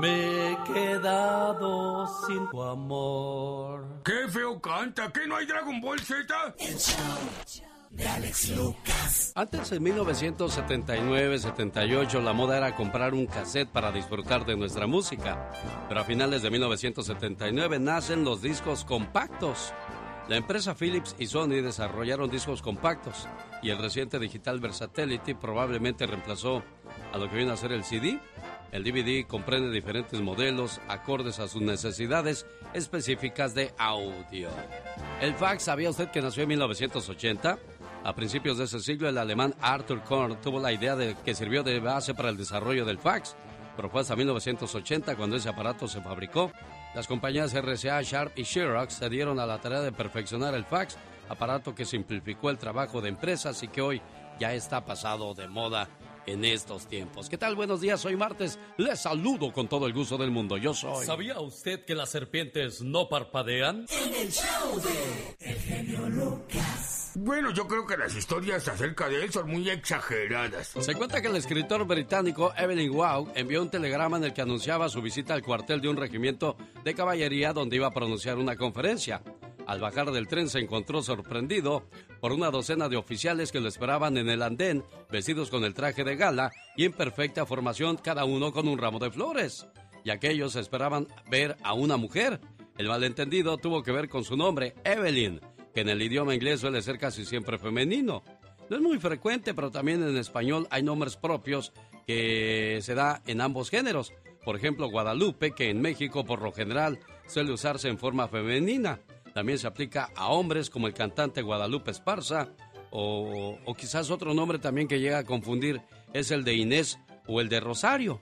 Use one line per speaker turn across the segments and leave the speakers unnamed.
Me he quedado sin tu amor.
¡Qué feo canta! ¿Qué no hay Dragon Ball Z? El show
de Alex Lucas.
Antes, en 1979-78, la moda era comprar un cassette para disfrutar de nuestra música. Pero a finales de 1979 nacen los discos compactos. La empresa Philips y Sony desarrollaron discos compactos y el reciente digital Versatility probablemente reemplazó a lo que viene a ser el CD. El DVD comprende diferentes modelos acordes a sus necesidades específicas de audio. El fax, ¿sabía usted que nació en 1980? A principios de ese siglo, el alemán Arthur Korn tuvo la idea de que sirvió de base para el desarrollo del fax, pero fue hasta 1980 cuando ese aparato se fabricó. Las compañías RCA, Sharp y Xerox se dieron a la tarea de perfeccionar el fax, aparato que simplificó el trabajo de empresas y que hoy ya está pasado de moda en estos tiempos. ¿Qué tal? Buenos días, hoy martes. Les saludo con todo el gusto del mundo. Yo soy.
¿Sabía usted que las serpientes no parpadean?
En el show de El genio Lucas.
Bueno, yo creo que las historias acerca de él son muy exageradas.
Se cuenta que el escritor británico Evelyn Waugh envió un telegrama en el que anunciaba su visita al cuartel de un regimiento de caballería donde iba a pronunciar una conferencia. Al bajar del tren se encontró sorprendido por una docena de oficiales que lo esperaban en el andén, vestidos con el traje de gala y en perfecta formación, cada uno con un ramo de flores. Y aquellos esperaban ver a una mujer. El malentendido tuvo que ver con su nombre, Evelyn, que en el idioma inglés suele ser casi siempre femenino. No es muy frecuente, pero también en español hay nombres propios que se da en ambos géneros. Por ejemplo, Guadalupe, que en México por lo general suele usarse en forma femenina. También se aplica a hombres como el cantante Guadalupe Esparza o, quizás otro nombre también que llega a confundir es el de Inés o el de Rosario,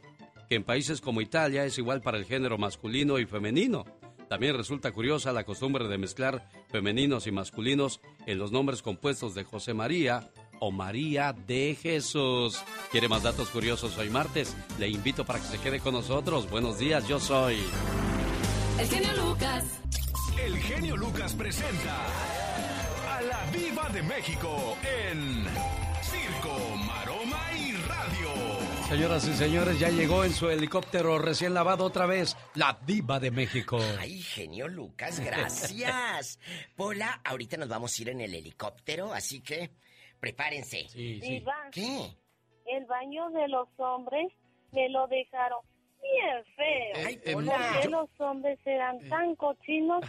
que en países como Italia es igual para el género masculino y femenino. También resulta curiosa la costumbre de mezclar femeninos y masculinos en los nombres compuestos de José María o María de Jesús. ¿Quiere más datos curiosos hoy martes? Le invito para que se quede con nosotros. Buenos días, yo soy...
El genio Lucas
el genio Lucas presenta a la Viva de México en Circo, Maroma y Radio.
Señoras y señores, ya llegó en su helicóptero recién lavado otra vez la Viva de México.
Ay, genio Lucas, gracias. Pola, ahorita nos vamos a ir en el helicóptero, así que prepárense.
Sí, sí.
¿Qué?
El baño de los hombres me lo dejaron bien feo. Ay, ¿Por qué los hombres serán eh. tan cochinos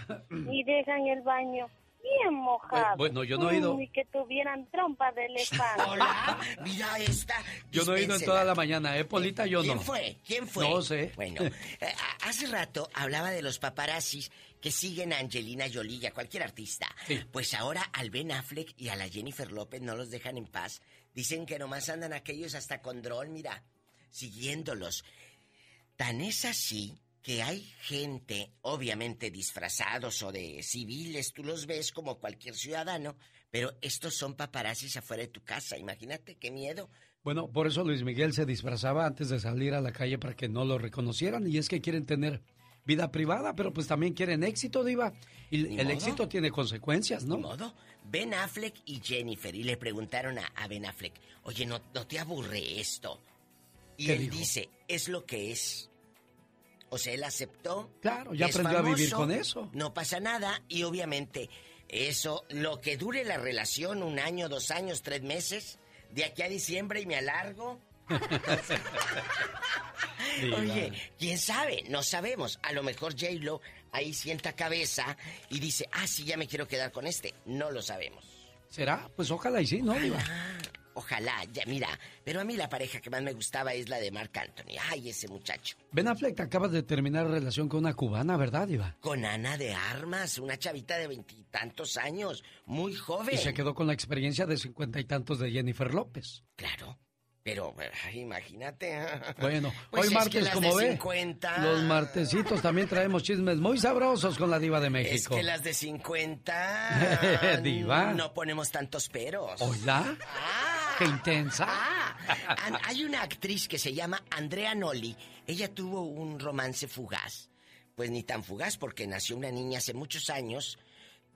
y dejan el baño bien mojado?
bueno, yo no he ido.
Y que tuvieran trompa de elefante.
Hola, mira esta.
Yo no he ido en toda la mañana, ¿eh, Polita? Yo
no.
¿Quién
fue? ¿Quién fue?
No sé.
Bueno, eh, hace rato hablaba de los paparazzis que siguen a Angelina Jolie y a cualquier artista. Pues ahora al Ben Affleck y a la Jennifer López no los dejan en paz. Dicen que nomás andan aquellos hasta con dron, mira, siguiéndolos. Tan es así que hay gente, obviamente disfrazados o de civiles, tú los ves como cualquier ciudadano, pero estos son paparazzis afuera de tu casa, imagínate qué miedo.
Bueno, por eso Luis Miguel se disfrazaba antes de salir a la calle para que no lo reconocieran y es que quieren tener vida privada, pero pues también quieren éxito, Diva. Y el éxito tiene consecuencias, ¿no?
modo. Ben Affleck y Jennifer, y le preguntaron a, Ben Affleck, oye, ¿no, ¿no te aburre esto? Y él dice, es lo que es. O sea, él aceptó.
Claro, ya aprendió a vivir con eso.
No pasa nada y obviamente eso, lo que dure la relación, un año, dos años, tres meses, de aquí a diciembre y me alargo. Oye, quién sabe, no sabemos. A lo mejor J-Lo ahí sienta cabeza y dice, ah, sí, ya me quiero quedar con este. No lo sabemos.
¿Será? Pues ojalá y sí, ¿no?
Ojalá, ya mira, pero a mí la pareja que más me gustaba es la de Marc Anthony. Ay, ese muchacho.
Ben Affleck, acabas de terminar relación con una cubana, ¿verdad, Iba?
Con Ana de Armas, una chavita de veintitantos años, muy joven.
Y se quedó con la experiencia de cincuenta y tantos de Jennifer López.
Claro. Pero imagínate.
Bueno,
pues
hoy martes, como ve, los martesitos también traemos chismes muy sabrosos con la diva de México.
Es que las de 50...
diva.
No ponemos tantos peros.
¿Hola? Ah, ¡Qué intensa!
Ah, hay una actriz que se llama Andrea Nolli. Ella tuvo un romance fugaz. Pues ni tan fugaz porque nació una niña hace muchos años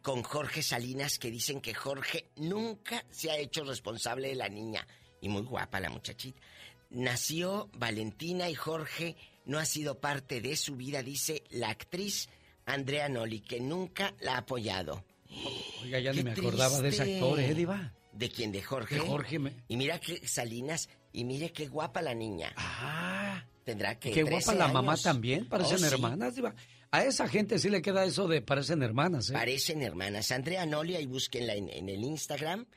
con Jorge Salinas que dicen que Jorge nunca se ha hecho responsable de la niña y muy guapa la muchachita. Nació Valentina y Jorge no ha sido parte de su vida, dice la actriz Andrea Noli, que nunca la ha apoyado.
Oiga, ya ni me acordaba de ese actor, ¿eh, Diva?
¿De quién? ¿De Jorge?
De Jorge.
Y mira que Salinas, y mire qué guapa la niña.
Ah.
Tendrá que.
Qué guapa la mamá también, parecen oh, hermanas. A esa gente sí le queda eso de parecen hermanas, ¿eh?
Parecen hermanas. Andrea Noli, ahí búsquenla en, el Instagram.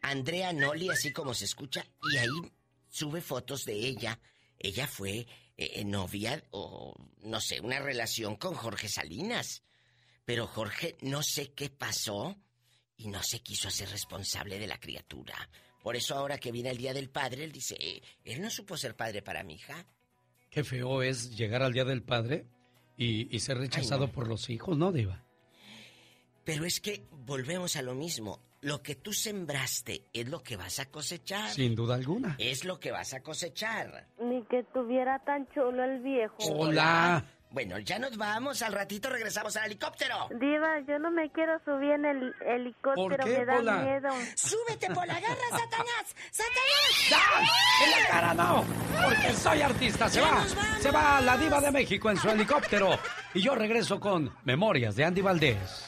Andrea Noli, así como se escucha, y ahí sube fotos de ella. Ella fue eh, novia o, no sé, una relación con Jorge Salinas. Pero Jorge no sé qué pasó y no se quiso hacer responsable de la criatura. Por eso ahora que viene el Día del Padre, él dice, eh, él no supo ser padre para mi hija.
Qué feo es llegar al Día del Padre y, ser rechazado por los hijos, ¿no, Diva?
Pero es que volvemos a lo mismo. Lo que tú sembraste es lo que vas a cosechar.
Sin duda alguna.
Es lo que vas a cosechar.
Ni que tuviera tan chulo el viejo.
Hola.
Bueno, ya nos vamos. Al ratito regresamos al helicóptero.
Diva, yo no me quiero subir en el helicóptero. Me da miedo.
¡Súbete por la garra, Satanás! ¡Satanás!
¡Ya! ¡En la cara no! Porque soy artista. Se va. Se va la Diva de México en su helicóptero. Y yo regreso con Memorias de Andy Valdés.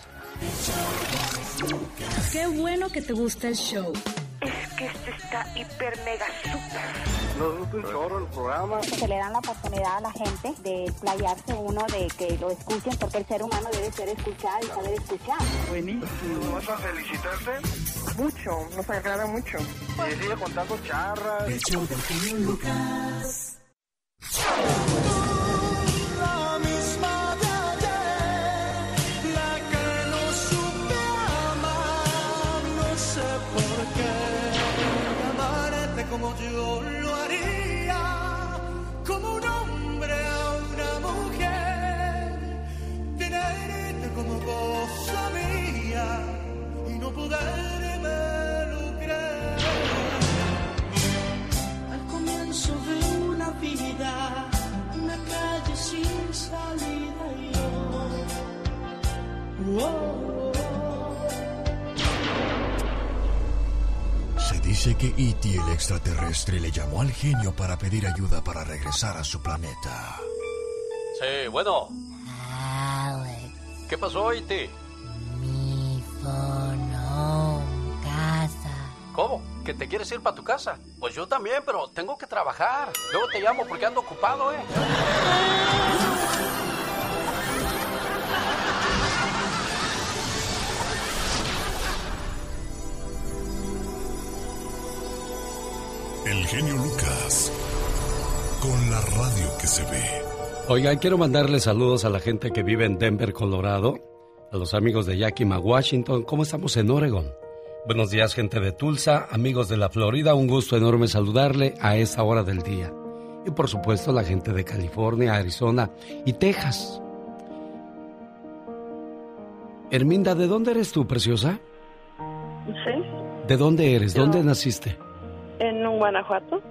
Qué bueno que te gusta el show.
Es que esto está hiper mega super
nos gusta un chorro el programa.
Se le dan la oportunidad a la gente de playarse uno, de que lo escuchen, porque el ser humano debe ser escuchado y saber escuchar.
Buenísimo. ¿Vas a felicitarte?
Mucho, nos agrada mucho.
Y sigue contando charras.
El show de Lucas.
como yo cosa mía y no poderme lucrar. Al comienzo de una vida, una calle sin salida y yo.
Dice que E.T. el extraterrestre le llamó al genio para pedir ayuda para regresar a su planeta.
Sí, bueno. ¿Qué pasó, E.T.?
Mi fono casa.
¿Cómo? ¿Que te quieres ir para tu casa? Pues yo también, pero tengo que trabajar. Luego te llamo porque ando ocupado, ¿eh?
El genio Lucas. Con la radio que se ve.
Oigan, quiero mandarle saludos a la gente que vive en Denver, Colorado. A los amigos de Yakima, Washington. ¿Cómo estamos en Oregon? Buenos días, gente de Tulsa, amigos de la Florida. Un gusto enorme saludarle a esta hora del día. Y por supuesto, la gente de California, Arizona y Texas. Herminda, ¿de dónde eres tú, preciosa?
Sí.
¿De dónde eres? ¿Dónde naciste?
En Guanajuato.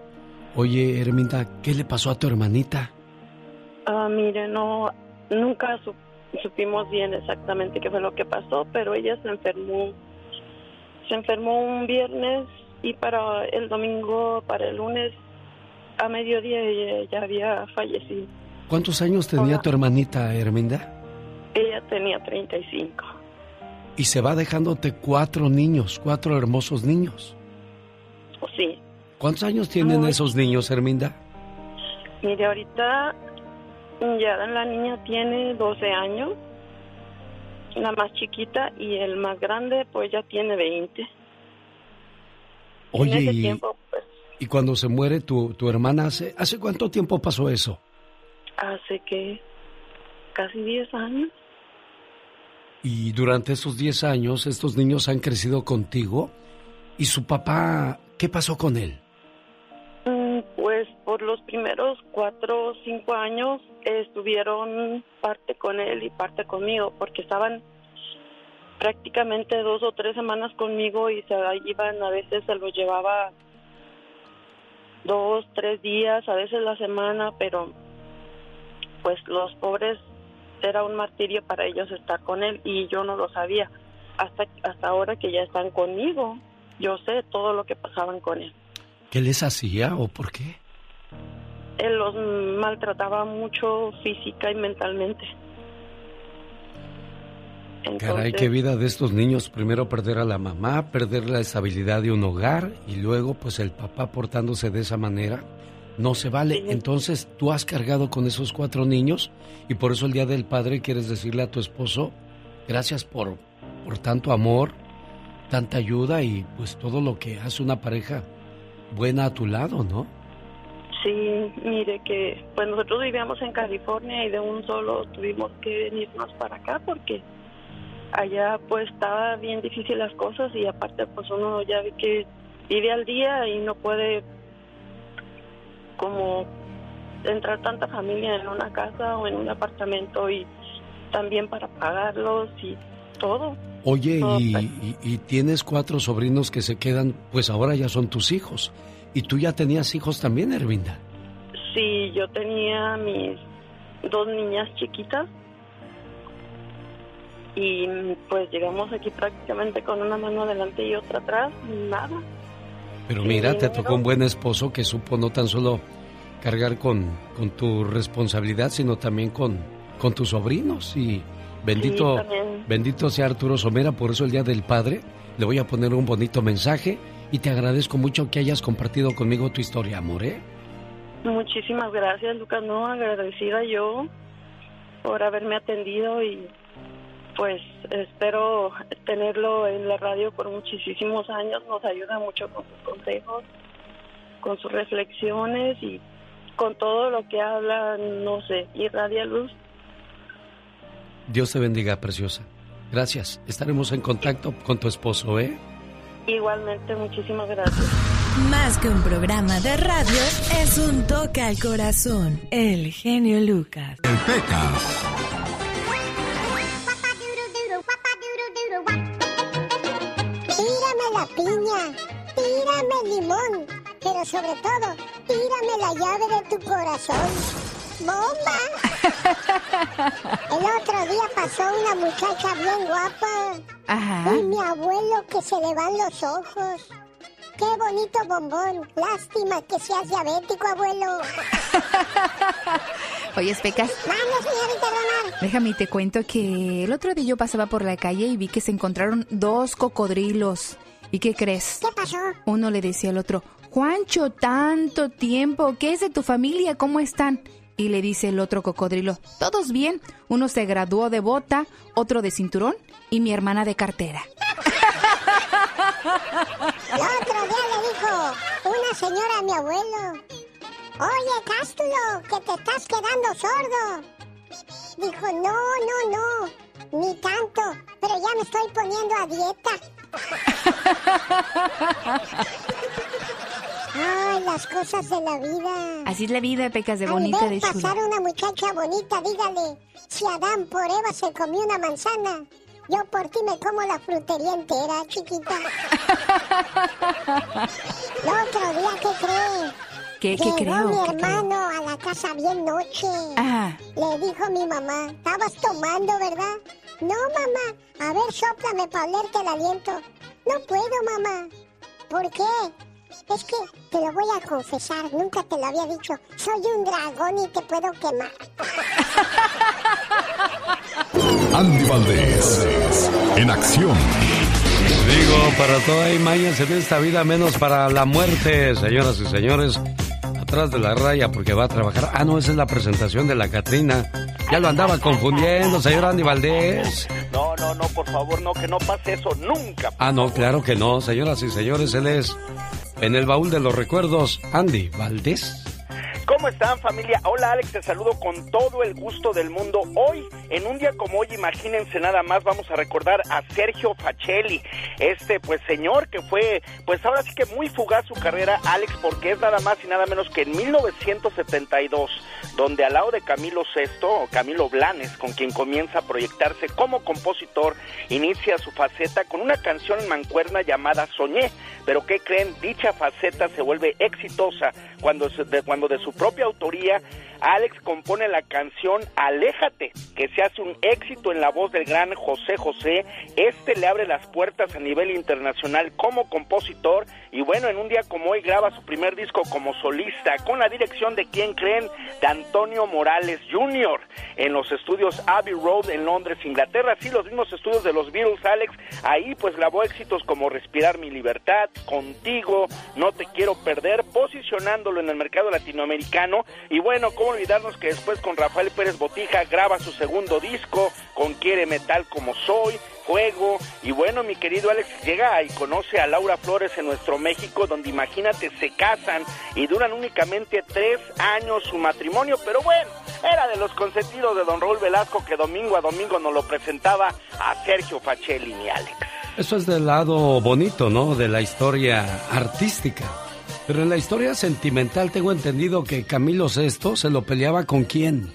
Oye, Herminda, ¿qué le pasó a tu hermanita?
Ah, mire, no, nunca supimos bien exactamente qué fue lo que pasó, pero ella se enfermó. Se enfermó un viernes y para el domingo, para el lunes, a mediodía ella ya había fallecido.
¿Cuántos años tenía tu hermanita, Herminda?
Ella tenía 35.
Y se va dejándote cuatro niños, cuatro hermosos niños.
Sí.
¿Cuántos años tienen esos niños, Herminda?
Mire, ahorita ya la niña tiene 12 años, la más chiquita, y el más grande pues ya tiene 20.
Oye, y, pues, y cuando se muere tu, tu hermana, ¿hace, ¿hace cuánto tiempo pasó eso?
Hace que casi 10 años.
Y durante esos 10 años, estos niños han crecido contigo y su papá ¿Qué pasó con él?
Cuatro o cinco años estuvieron parte con él y parte conmigo, porque estaban prácticamente dos o tres semanas conmigo y se iban, a veces se los llevaba dos, tres días, a veces la semana, pero pues los pobres era un martirio para ellos estar con él y yo no lo sabía hasta hasta ahora que ya están conmigo yo sé todo lo que pasaban con él.
¿Qué les hacía o por qué?
Él los maltrataba mucho física y mentalmente.
Caray, qué vida de estos niños. Primero perder a la mamá, perder la estabilidad de un hogar y luego pues el papá portándose de esa manera. No se vale. Entonces tú has cargado con esos cuatro niños y por eso el Día del Padre quieres decirle a tu esposo, gracias por, por tanto amor, tanta ayuda y pues todo lo que hace una pareja buena a tu lado, ¿no?
Sí, mire que pues nosotros vivíamos en California y de un solo tuvimos que venirnos para acá porque allá pues estaba bien difícil las cosas y aparte pues uno ya ve que vive al día y no puede como entrar tanta familia en una casa o en un apartamento y también para pagarlos y todo.
Oye, y, y, tienes cuatro sobrinos que se quedan, pues ahora ya son tus hijos. ¿Y tú ya tenías hijos también, Ervinda?
Sí, yo tenía mis dos niñas chiquitas y pues llegamos aquí prácticamente con una mano adelante y otra atrás, nada.
Pero mira, te tocó un buen esposo que supo no tan solo cargar con, con tu responsabilidad, sino también con, con tus sobrinos. Y bendito, bendito sea Arturo Somera, por eso el Día del Padre le voy a poner un bonito mensaje y te agradezco mucho que hayas compartido conmigo tu historia, amor. ¿eh?
Muchísimas gracias, Lucas. No, agradecida yo por haberme atendido y pues espero tenerlo en la radio por muchísimos años. Nos ayuda mucho con sus consejos, con sus reflexiones y con todo lo que habla, no sé, irradia luz.
Dios te bendiga, preciosa. Gracias. Estaremos en contacto con tu esposo, ¿eh?
Igualmente, muchísimas gracias.
Más que un programa de radio, es un toque al corazón. El genio Lucas.
El Pecas.
Tírame la piña, tírame el limón, pero sobre todo, tírame la llave de tu corazón. ¡Bomba! El otro día pasó una muchacha bien guapa.
Ajá.
Y mi abuelo que se le van los ojos. ¡Qué bonito bombón! Lástima que seas diabético, abuelo.
Oye, Pecas. Déjame te cuento que el otro día yo pasaba por la calle y vi que se encontraron dos cocodrilos. ¿Y qué crees?
¿Qué pasó?
Uno le decía al otro, Juancho, tanto tiempo, ¿qué es de tu familia? ¿Cómo están? Y le dice el otro cocodrilo, todos bien. Uno se graduó de bota, otro de cinturón y mi hermana de cartera.
El otro día le dijo una señora a mi abuelo, oye Cástulo, que te estás quedando sordo. Dijo, no, no, no, ni tanto, pero ya me estoy poniendo a dieta. Ay, las cosas de la vida.
Así es la vida, pecas de bonita,
Al
de
ver
chula.
pasar una muchacha bonita, dígale, si Adán por Eva se comió una manzana, yo por ti me como la frutería entera, chiquita. El otro día, ¿qué cree?
¿Qué, qué
Llegó
creo?
mi
¿Qué creo?
hermano a la casa bien noche.
Ajá.
Le dijo mi mamá, estabas tomando, ¿verdad? No, mamá. A ver, sóplame para olerte el aliento. No puedo, mamá. ¿Por qué? Es que te lo voy a confesar, nunca te lo había dicho. Soy un dragón y te puedo quemar.
Andy Valdés, en acción.
Digo, para todo hay mañas en esta vida, menos para la muerte, señoras y señores. Atrás de la raya porque va a trabajar. Ah, no, esa es la presentación de la Catrina. Ya lo andaba confundiendo, señor Andy Valdés.
No, no, no, por favor, no, que no pase eso nunca.
Ah, no, claro que no, señoras y señores, él es en el baúl de los recuerdos, Andy Valdés.
¿Cómo están familia? Hola Alex, te saludo con todo el gusto del mundo. Hoy, en un día como hoy, imagínense nada más, vamos a recordar a Sergio Facelli, este pues señor que fue, pues ahora sí que muy fugaz su carrera, Alex, porque es nada más y nada menos que en 1972, donde al lado de Camilo VI, Camilo Blanes, con quien comienza a proyectarse como compositor, inicia su faceta con una canción en mancuerna llamada Soñé, Pero ¿qué creen? Dicha faceta se vuelve exitosa cuando, de, cuando de su propia autoría Alex compone la canción Aléjate, que se hace un éxito en la voz del gran José José. Este le abre las puertas a nivel internacional como compositor y bueno, en un día como hoy graba su primer disco como solista con la dirección de quien creen, de Antonio Morales Jr. en los estudios Abbey Road en Londres, Inglaterra. Sí, los mismos estudios de los Beatles, Alex. Ahí pues grabó éxitos como Respirar mi libertad, Contigo, No te quiero perder, posicionándolo en el mercado latinoamericano. Y bueno, cómo olvidarnos que después con Rafael Pérez Botija graba su segundo disco con Quiere Metal como Soy, Fuego. Y bueno, mi querido Alex llega y conoce a Laura Flores en nuestro México, donde imagínate, se casan y duran únicamente tres años su matrimonio. Pero bueno, era de los consentidos de don Raúl Velasco que domingo a domingo nos lo presentaba a Sergio Facelli, mi Alex.
Eso es del lado bonito, ¿no? De la historia artística. Pero en la historia sentimental tengo entendido que Camilo VI se lo peleaba con quién.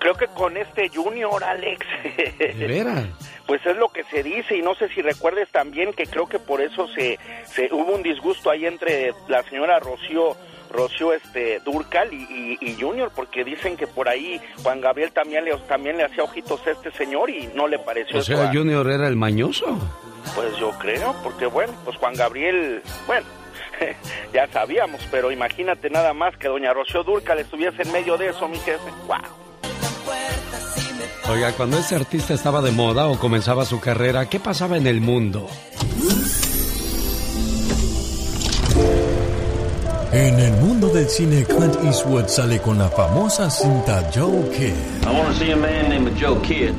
Creo que con este Junior, Alex.
¿De veras?
Pues es lo que se dice y no sé si recuerdes también que creo que por eso se, se hubo un disgusto ahí entre la señora Rocío Rocío este Durcal y, Junior porque dicen que por ahí Juan Gabriel también le también le hacía ojitos a este señor y no le pareció
o sea Junior era el mañoso.
Pues yo creo porque bueno pues Juan Gabriel bueno ya sabíamos pero imagínate nada más que doña Rocío Durcal estuviese en medio de eso mi jefe. Wow
Oiga, cuando ese artista estaba de moda o comenzaba su carrera, ¿qué pasaba en el mundo?
En el mundo del cine, Clint Eastwood sale con la famosa cinta Joe Kidd.
I want to see a man named Joe Kidd.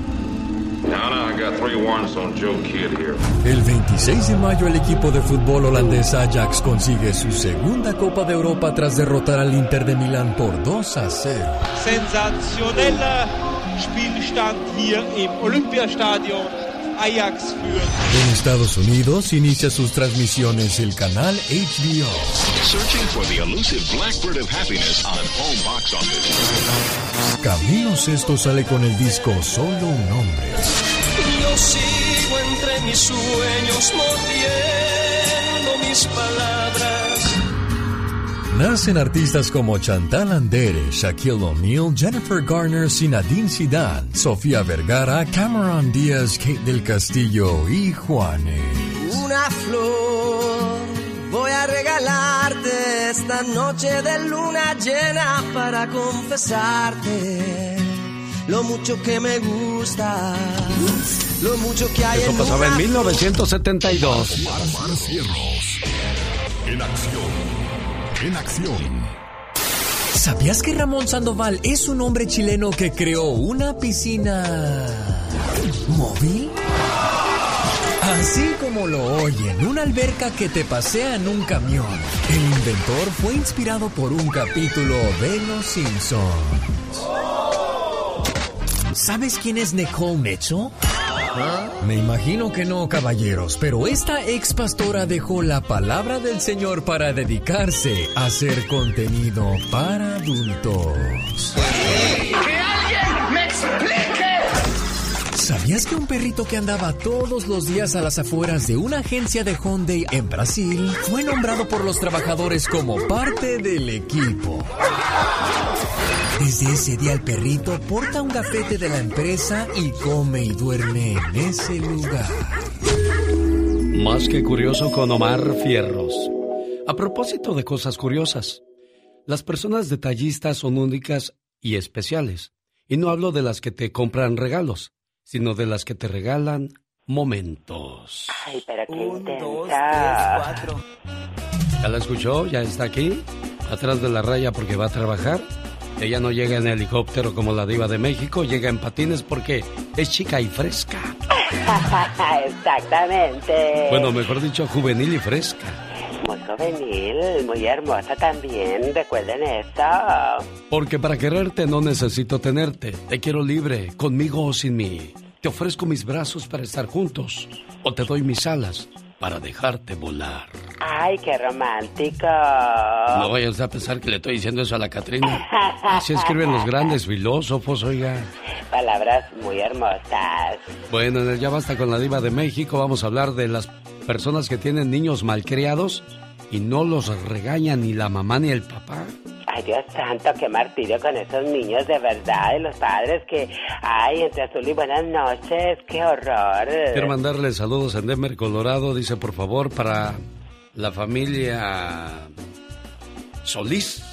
No, no, I got three warrants on Joe Kidd here.
El 26 de mayo el equipo de fútbol holandés Ajax consigue su segunda Copa de Europa tras derrotar al Inter de Milán por 2 a 0.
Sensationeller Spielstand hier im Olympiastadion. Ajax führt.
En Estados Unidos inicia sus transmisiones el canal HBO.
Searching for the elusive blackbird of happiness on home box office.
Camilo Sesto sale con el disco Solo un hombre.
Yo sigo entre mis sueños mordiendo mis palabras.
Nacen artistas como Chantal Andere, Shaquille O'Neal, Jennifer Garner, Sinadine Zidane, Sofía Vergara, Cameron Díaz, Kate del Castillo y Juanes.
Una flor voy a regalarte esta noche de luna llena para confesarte lo mucho que me gusta, lo mucho que hay
Eso
en
pasaba en
una
1972.
Omar Cierros. En acción. En acción.
¿Sabías que Ramón Sandoval es un hombre chileno que creó una piscina móvil? Así como lo oyen, una alberca que te pasea en un camión. El inventor fue inspirado por un capítulo de Los Simpsons. ¿Sabes quién es Nicole Mitchell? Me imagino que no, caballeros, pero esta ex pastora dejó la palabra del Señor para dedicarse a hacer contenido para adultos.
¡Que alguien me explique!
¿Sabías que un perrito que andaba todos los días a las afueras de una agencia de Hyundai en Brasil fue nombrado por los trabajadores como parte del equipo? Desde ese día el perrito porta un gafete de la empresa y come y duerme en ese lugar.
Más que curioso con Omar Fierros. A propósito de cosas curiosas, las personas detallistas son únicas y especiales. Y no hablo de las que te compran regalos, sino de las que te regalan momentos.
Ay, pero qué
Un, dos, tres, cuatro.
¿Ya la escuchó? ¿Ya está aquí? Atrás de la raya porque va a trabajar. Ella no llega en helicóptero como la diva de México, llega en patines porque es chica y fresca.
Exactamente.
Bueno, mejor dicho, juvenil y fresca.
Muy juvenil, muy hermosa también, recuerden eso.
Porque para quererte no necesito tenerte. Te quiero libre, conmigo o sin mí. Te ofrezco mis brazos para estar juntos. O te doy mis alas para dejarte volar.
Ay, qué romántico.
No vayas a pensar que le estoy diciendo eso a la Catrina. Así escriben los grandes filósofos, oiga.
Palabras muy hermosas.
Bueno, Ya Basta con la Diva de México vamos a hablar de las personas que tienen niños malcriados y no los regañan ni la mamá ni el papá.
Ay, Dios santo, qué martirio con esos niños de verdad, y los padres que, ay, entre azul y buenas noches, qué horror.
Quiero mandarle saludos a Denver, Colorado, dice por favor para la familia Solís.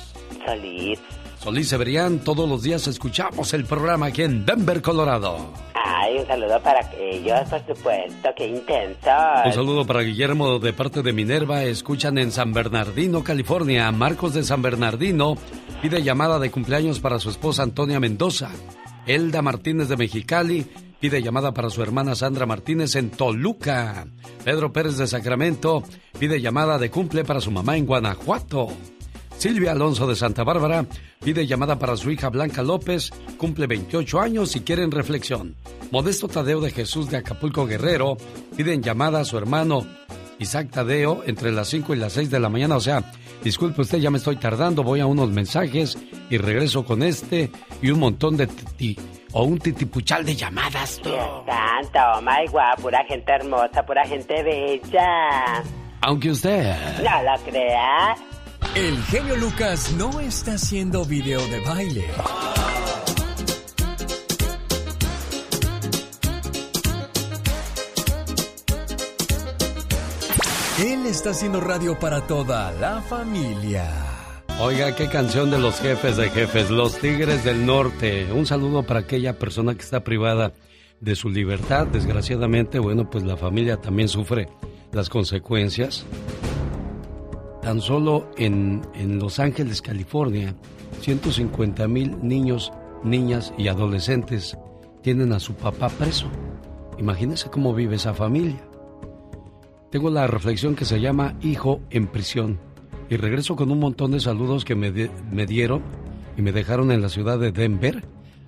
Solís.
Solís Severian, todos los días escuchamos el programa aquí en Denver, Colorado.
Ay, un saludo para ellos, por supuesto, qué intenso.
Un saludo para Guillermo de parte de Minerva. Escuchan en San Bernardino, California. Marcos de San Bernardino pide llamada de cumpleaños para su esposa Antonia Mendoza. Elda Martínez de Mexicali pide llamada para su hermana Sandra Martínez en Toluca. Pedro Pérez de Sacramento pide llamada de cumple para su mamá en Guanajuato. Silvia Alonso de Santa Bárbara pide llamada para su hija Blanca López, cumple 28 años y quieren reflexión. Modesto Tadeo de Jesús de Acapulco Guerrero piden llamada a su hermano Isaac Tadeo entre las 5 y las 6 de la mañana. O sea, disculpe usted, ya me estoy tardando, voy a unos mensajes y regreso con este y un montón de titi o un titipuchal de llamadas.
Santo, my God, pura gente hermosa, pura gente bella.
Aunque usted...
No lo crea.
El genio Lucas no está haciendo video de baile. Él está haciendo radio para toda la familia.
Oiga, qué canción de los jefes de jefes, los Tigres del Norte. Un saludo para aquella persona que está privada de su libertad. Desgraciadamente, bueno, pues la familia también sufre las consecuencias. Tan solo en, Los Ángeles, California, 150 mil niños, niñas y adolescentes tienen a su papá preso. Imagínese cómo vive esa familia. Tengo la reflexión que se llama Hijo en prisión. Y regreso con un montón de saludos que me, me dieron y me dejaron en la ciudad de Denver.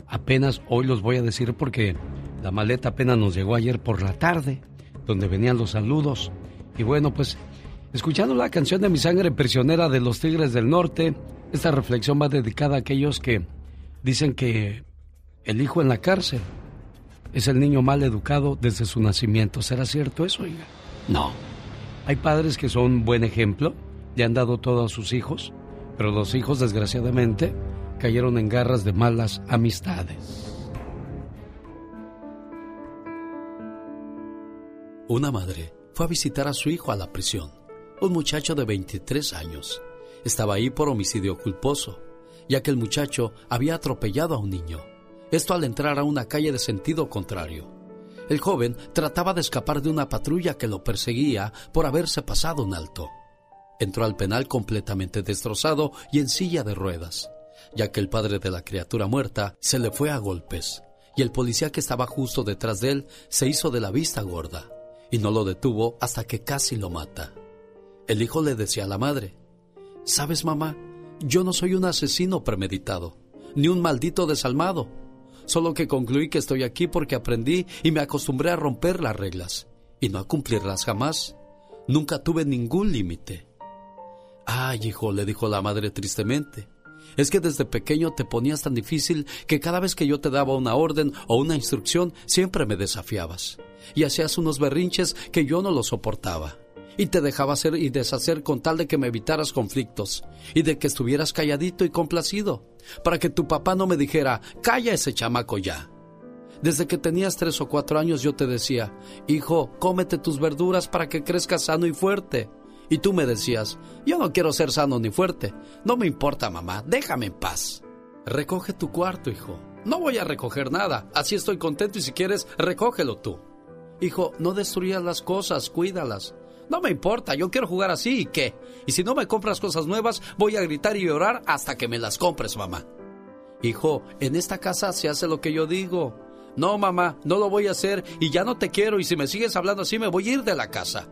Apenas hoy los voy a decir porque la maleta apenas nos llegó ayer por la tarde, donde venían los saludos. Y bueno, pues escuchando la canción de Mi Sangre Prisionera de los Tigres del Norte, esta reflexión va dedicada a aquellos que dicen que el hijo en la cárcel es el niño mal educado desde su nacimiento. ¿Será cierto eso, oiga? No. Hay padres que son buen ejemplo, le han dado todo a sus hijos, pero los hijos desgraciadamente cayeron en garras de malas amistades.
Una madre fue a visitar a su hijo a la prisión, un muchacho de 23 años. Estaba ahí por homicidio culposo, ya que el muchacho había atropellado a un niño. Esto al entrar a una calle de sentido contrario. El joven trataba de escapar de una patrulla que lo perseguía por haberse pasado un alto. Entró al penal completamente destrozado y en silla de ruedas, ya que el padre de la criatura muerta se le fue a golpes, y el policía que estaba justo detrás de él se hizo de la vista gorda, y no lo detuvo hasta que casi lo mata. El hijo le decía a la madre, ¿Sabes, mamá? Yo no soy un asesino premeditado, ni un maldito desalmado solo que concluí que estoy aquí porque aprendí y me acostumbré a romper las reglas y no a cumplirlas jamás. Nunca tuve ningún límite. Ay, hijo, le dijo la madre tristemente, es que desde pequeño te ponías tan difícil que cada vez que yo te daba una orden o una instrucción siempre me desafiabas y hacías unos berrinches que yo no los soportaba y te dejaba hacer y deshacer con tal de que me evitaras conflictos y de que estuvieras calladito y complacido, para que tu papá no me dijera, calla ese chamaco ya. Desde que tenías tres o cuatro años yo te decía, hijo, cómete tus verduras para que crezcas sano y fuerte. Y tú me decías, yo no quiero ser sano ni fuerte. No me importa, mamá, déjame en paz. Recoge tu cuarto, hijo. No voy a recoger nada, así estoy contento y si quieres, recógelo tú. Hijo, no destruyas las cosas, cuídalas. No me importa, yo quiero jugar así y qué. Y si no me compras cosas nuevas, voy a gritar y llorar hasta que me las compres, mamá. Hijo, en esta casa se hace lo que yo digo. No, mamá, no lo voy a hacer y ya no te quiero y si me sigues hablando así me voy a ir de la casa.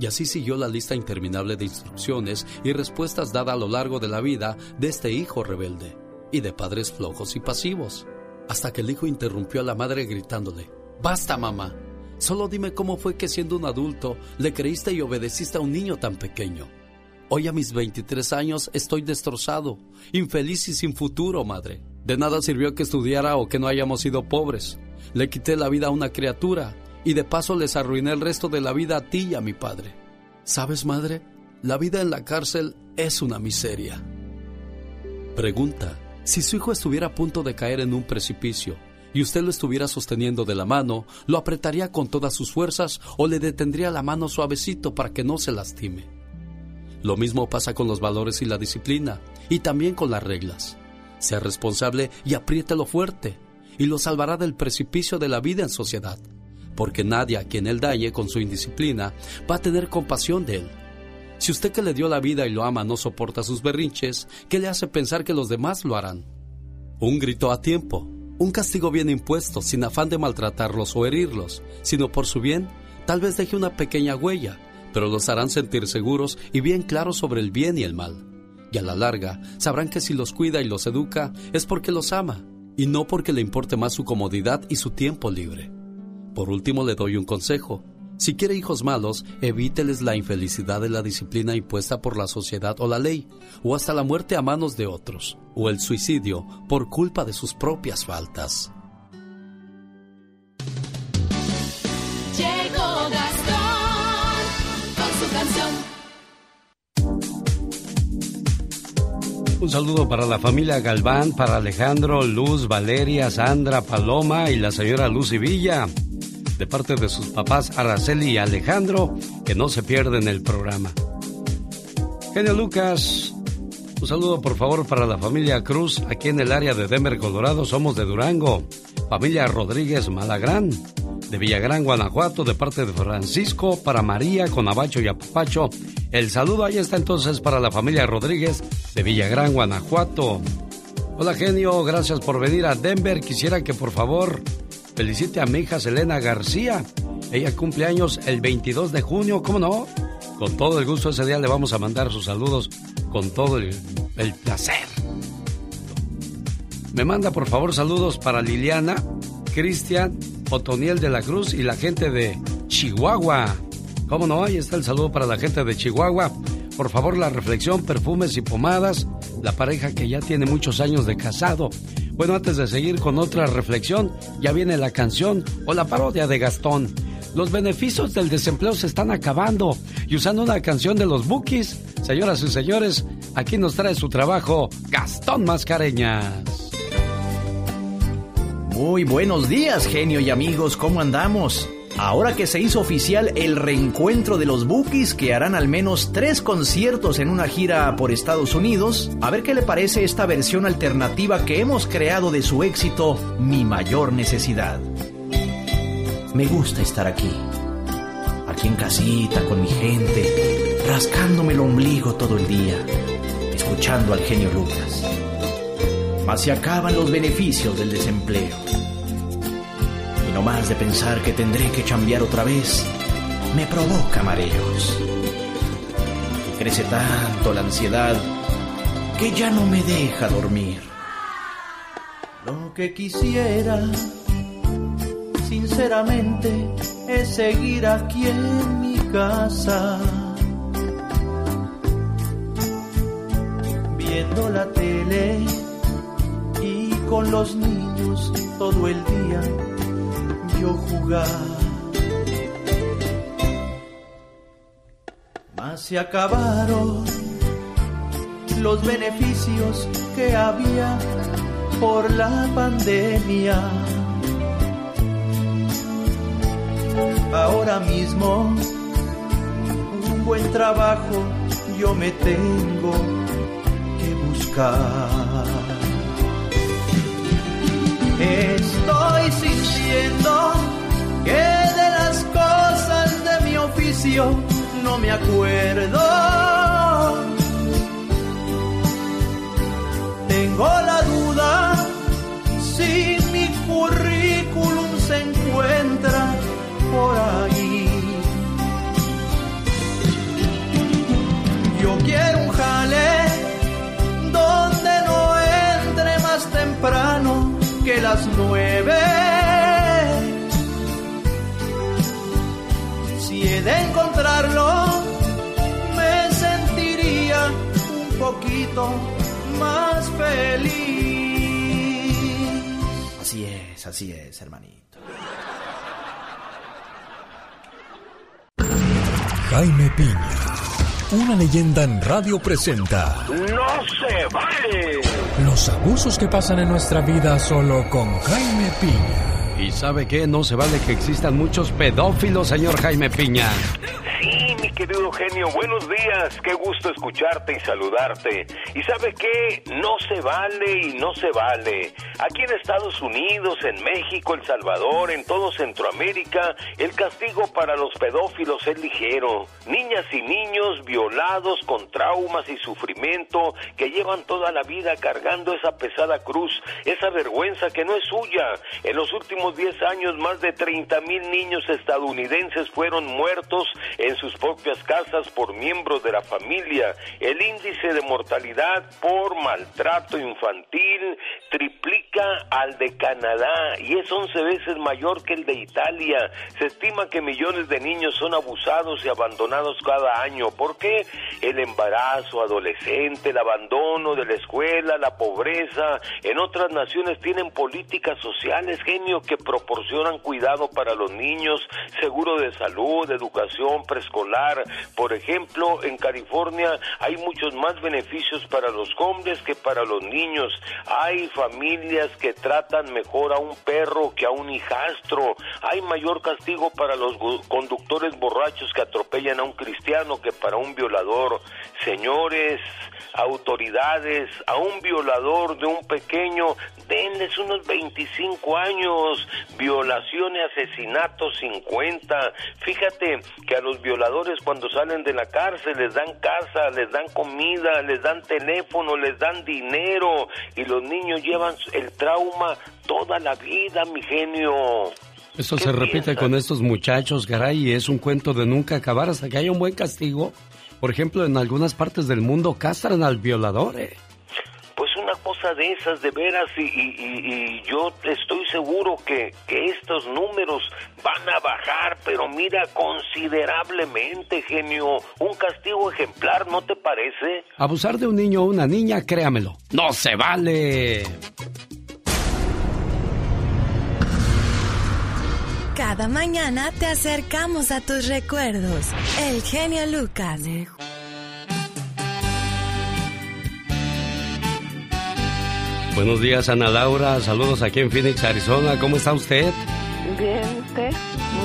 Y así siguió la lista interminable de instrucciones y respuestas dadas a lo largo de la vida de este hijo rebelde y de padres flojos y pasivos. Hasta que el hijo interrumpió a la madre gritándole, Basta, mamá, Solo dime cómo fue que siendo un adulto le creíste y obedeciste a un niño tan pequeño. Hoy a mis 23 años estoy destrozado, infeliz y sin futuro, madre. De nada sirvió que estudiara o que no hayamos sido pobres. Le quité la vida a una criatura
y de paso les arruiné el resto de la vida a ti y a mi padre. ¿Sabes, madre? La vida en la cárcel es una miseria. Pregunta, si su hijo estuviera a punto de caer en un precipicio y usted lo estuviera sosteniendo de la mano, ¿lo apretaría con todas sus fuerzas o le detendría la mano suavecito para que no se lastime? Lo mismo pasa con los valores y la disciplina, y también con las reglas. Sea responsable y apriételo fuerte, y lo salvará del precipicio de la vida en sociedad, porque nadie a quien él dañe con su indisciplina va a tener compasión de él. Si usted que le dio la vida y lo ama no soporta sus berrinches, ¿qué le hace pensar que los demás lo harán? Un grito a tiempo, un castigo bien impuesto, sin afán de maltratarlos o herirlos, sino por su bien, tal vez deje una pequeña huella, pero los harán sentir seguros y bien claros sobre el bien y el mal. Y a la larga sabrán que si los cuida y los educa es porque los ama, y no porque le importe más su comodidad y su tiempo libre. Por último le doy un consejo. Si quiere hijos malos, evíteles la infelicidad de la disciplina impuesta por la sociedad o la ley, o hasta la muerte a manos de otros, o el suicidio por culpa de sus propias faltas.
Llegó Gastón con su canción.
Un saludo para la familia Galván, para Alejandro, Luz, Valeria, Sandra, Paloma y la señora Lucy Villa de parte de sus papás Araceli y Alejandro, que no se pierden el programa. Genio Lucas, un saludo por favor para la familia Cruz, aquí en el área de Denver, Colorado, somos de Durango. Familia Rodríguez Malagrán, de Villagrán, Guanajuato, de parte de Francisco, para María, con Abacho y Apapacho. El saludo ahí está entonces para la familia Rodríguez de Villagrán, Guanajuato. Hola genio, gracias por venir a Denver. Quisiera que por favor felicite a mi hija Selena García. Ella cumple años el 22 de junio, ¿cómo no? Con todo el gusto ese día le vamos a mandar sus saludos con todo el, placer. Me manda por favor saludos para Liliana, Cristian, Otoniel de la Cruz y la gente de Chihuahua. ¿Cómo no? Ahí está el saludo para la gente de Chihuahua. Por favor, la reflexión, perfumes y pomadas. La pareja que ya tiene muchos años de casado bueno, antes de seguir con otra reflexión, ya viene la canción o la parodia de Gastón. Los beneficios del desempleo se están acabando y usando una canción de los Bookies. Señoras y señores, aquí nos trae su trabajo Gastón Mascareñas.
Muy buenos días, genio y amigos, ¿cómo andamos? Ahora que se hizo oficial el reencuentro de los Bookies que harán al menos tres conciertos en una gira por Estados Unidos, a ver qué le parece esta versión alternativa que hemos creado de su éxito Mi mayor necesidad. Me gusta estar aquí, aquí en casita con mi gente, rascándome el ombligo todo el día, escuchando al genio Lucas. Mas se acaban los beneficios del desempleo no más de pensar que tendré que cambiar otra vez, me provoca mareos. Crece tanto la ansiedad que ya no me deja dormir. Lo que quisiera, sinceramente, es seguir aquí en mi casa. Viendo la tele y con los niños todo el día jugar. Mas se acabaron los beneficios que había por la pandemia. Ahora mismo un buen trabajo yo me tengo que buscar. Estoy acuerdo. Tengo la duda si mi currículum se encuentra por ahí. Yo quiero un jale donde no entre más temprano que las nueve. Si he de encontrarlo, poquito más feliz. Así es, así es, hermanito.
Jaime Piña, una leyenda en radio presenta.
¡No se vale!
Los abusos que pasan en nuestra vida solo con Jaime Piña.
¿Y sabe qué? No se vale que existan muchos pedófilos, señor Jaime Piña.
Querido genio, buenos días. Qué gusto escucharte y saludarte. ¿Y sabe qué? No se vale y no se vale. Aquí en Estados Unidos, en México, El Salvador, en todo Centroamérica, el castigo para los pedófilos es ligero. Niñas y niños violados con traumas y sufrimiento que llevan toda la vida cargando esa pesada cruz, esa vergüenza que no es suya. En los últimos 10 años, más de 30 mil niños estadounidenses fueron muertos en sus propias casas por miembros de la familia. El índice de mortalidad por maltrato infantil triplica al de Canadá y es 11 veces mayor que el de Italia. Se estima que millones de niños son abusados y abandonados cada año. ¿Por qué? El embarazo adolescente, el abandono de la escuela, la pobreza. En otras naciones tienen políticas sociales, genio, que proporcionan cuidado para los niños, seguro de salud, educación preescolar. Por ejemplo, en California hay muchos más beneficios para los hombres que para los niños. Hay familias que tratan mejor a un perro que a un hijastro. Hay mayor castigo para los conductores borrachos que atropellan a un cristiano que para un violador. Señores, autoridades, a un violador de un pequeño, denles unos 25 años, violación y asesinato 50. Fíjate que a los violadores cuando salen de la cárcel les dan casa, les dan comida, les dan teléfono, les dan dinero y los niños llevan el trauma toda la vida, mi genio.
Eso se repite con estos muchachos, caray, y es un cuento de nunca acabar hasta que haya un buen castigo. Por ejemplo, en algunas partes del mundo castran al violador. ¿eh?
Pues una cosa de esas, de veras, y, yo estoy seguro que, que, estos números van a bajar, pero mira, considerablemente, genio. Un castigo ejemplar, ¿no te parece?
Abusar de un niño o una niña, créamelo, no se vale.
Cada mañana te acercamos a tus recuerdos. El genio Lucas.
Buenos días, Ana Laura. Saludos aquí en Phoenix, Arizona. ¿Cómo está usted?
Bien, ¿usted?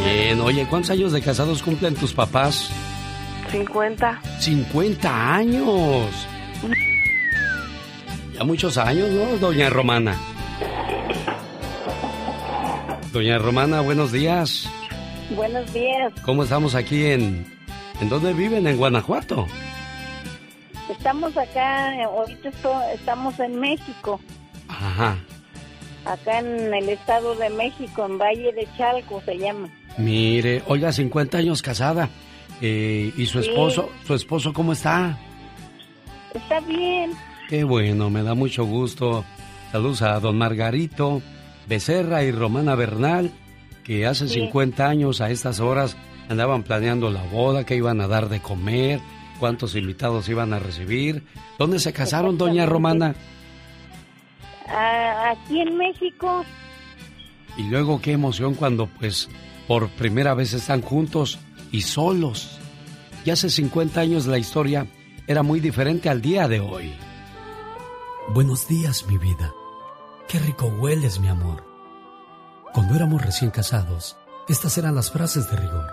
Bien. Oye, ¿cuántos años de casados cumplen tus papás?
50.
50 años. Ya muchos años, ¿no, doña Romana? Doña Romana, buenos días.
Buenos días.
¿Cómo estamos aquí en... ¿En dónde viven? ¿En Guanajuato?
Estamos acá, ahorita estamos en México.
Ajá.
Acá en el Estado de México, en Valle de Chalco se llama.
Mire, oiga, 50 años casada. Eh, ¿Y su esposo? ¿Su esposo cómo está?
Está bien.
Qué bueno, me da mucho gusto. Saludos a don Margarito. Becerra y Romana Bernal, que hace 50 años a estas horas andaban planeando la boda, que iban a dar de comer, cuántos invitados iban a recibir. ¿Dónde se casaron, doña Romana?
Ah, aquí en México.
Y luego qué emoción cuando pues por primera vez están juntos y solos. Y hace 50 años la historia era muy diferente al día de hoy.
Buenos días, mi vida. Qué rico hueles, mi amor. Cuando éramos recién casados, estas eran las frases de rigor.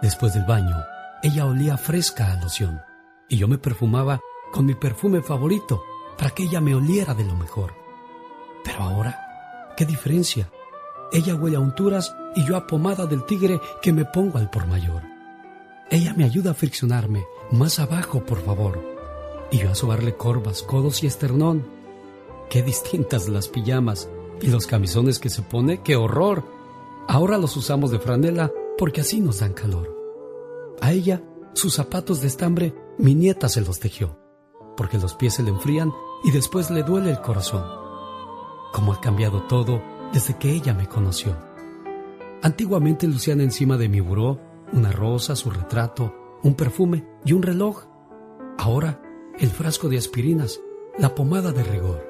Después del baño, ella olía fresca a loción y yo me perfumaba con mi perfume favorito para que ella me oliera de lo mejor. Pero ahora, ¿qué diferencia? Ella huele a unturas y yo a pomada del tigre que me pongo al por mayor. Ella me ayuda a friccionarme más abajo, por favor, y yo a sobarle corvas, codos y esternón. Qué distintas las pijamas y los camisones que se pone, qué horror. Ahora los usamos de franela porque así nos dan calor. A ella, sus zapatos de estambre, mi nieta se los tejió, porque los pies se le enfrían y después le duele el corazón. Cómo ha cambiado todo desde que ella me conoció. Antiguamente lucían encima de mi buró una rosa, su retrato, un perfume y un reloj. Ahora, el frasco de aspirinas, la pomada de rigor,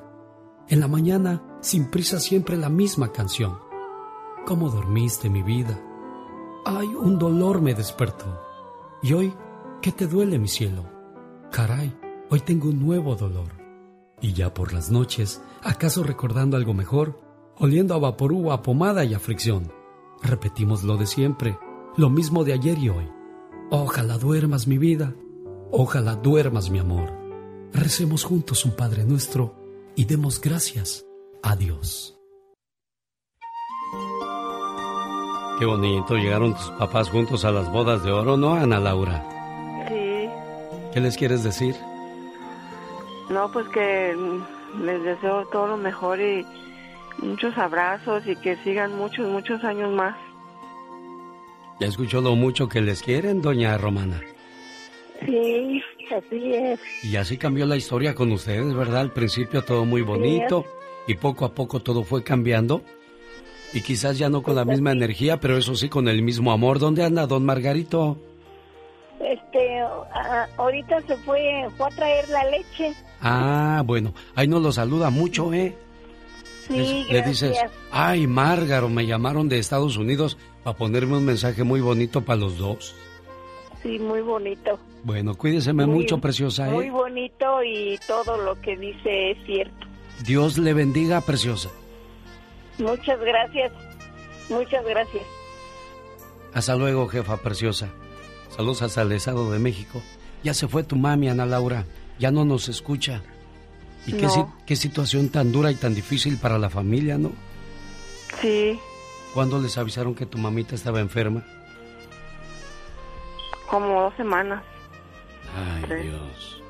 En la mañana, sin prisa siempre la misma canción. ¿Cómo dormiste mi vida? Ay, un dolor me despertó. Y hoy, ¿qué te duele mi cielo? Caray, hoy tengo un nuevo dolor. Y ya por las noches, ¿acaso recordando algo mejor? Oliendo a vaporú, a pomada y a fricción. Repetimos lo de siempre, lo mismo de ayer y hoy. Ojalá duermas mi vida, ojalá duermas mi amor. Recemos juntos un Padre nuestro y demos gracias a Dios.
Qué bonito, llegaron tus papás juntos a las bodas de oro, ¿no, Ana Laura?
Sí.
¿Qué les quieres decir?
No, pues que les deseo todo lo mejor y muchos abrazos y que sigan muchos, muchos años más.
¿Ya escuchó lo mucho que les quieren, doña Romana?
Sí, así es.
Y así cambió la historia con ustedes, ¿verdad? Al principio todo muy bonito y poco a poco todo fue cambiando. Y quizás ya no con la misma energía, pero eso sí con el mismo amor. ¿Dónde anda don Margarito?
Este, a- ahorita se fue, fue a traer la leche.
Ah, bueno, ahí nos lo saluda mucho, ¿eh?
Sí,
Les- le dices, ay, Márgaro, me llamaron de Estados Unidos para ponerme un mensaje muy bonito para los dos.
Sí, muy bonito.
Bueno, cuídeseme
Muy-
mucho, preciosa,
Muy
¿eh?
bonito y todo lo que dice es cierto.
Dios le bendiga, preciosa.
Muchas gracias. Muchas gracias.
Hasta luego, jefa preciosa. Saludos hasta el Estado de México. Ya se fue tu mami, Ana Laura. Ya no nos escucha. Y
No.
qué situación tan dura y tan difícil para la familia, ¿no?
Sí,
¿Cuándo les avisaron que tu mamita estaba enferma?
Como dos semanas.
Ay, Dios.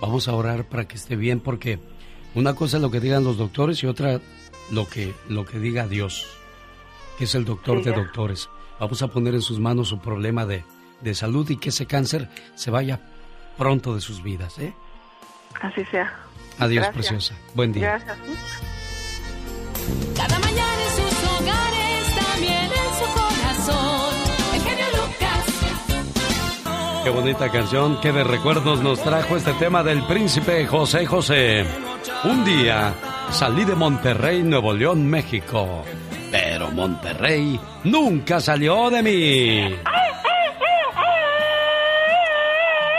Vamos a orar para que esté bien porque una cosa es lo que digan los doctores y otra lo que, lo que diga Dios, que es el doctor
Sí,
de
ya.
doctores. Vamos a poner en sus manos su problema de, de salud y que ese cáncer se vaya pronto de sus vidas, ¿eh?
Así sea.
Adiós,
Gracias.
preciosa. Buen día.
Gracias.
Cada mañana en sus
Qué bonita canción, qué de recuerdos nos trajo este tema del príncipe José José. Un día salí de Monterrey, Nuevo León, México. Pero Monterrey nunca salió de mí.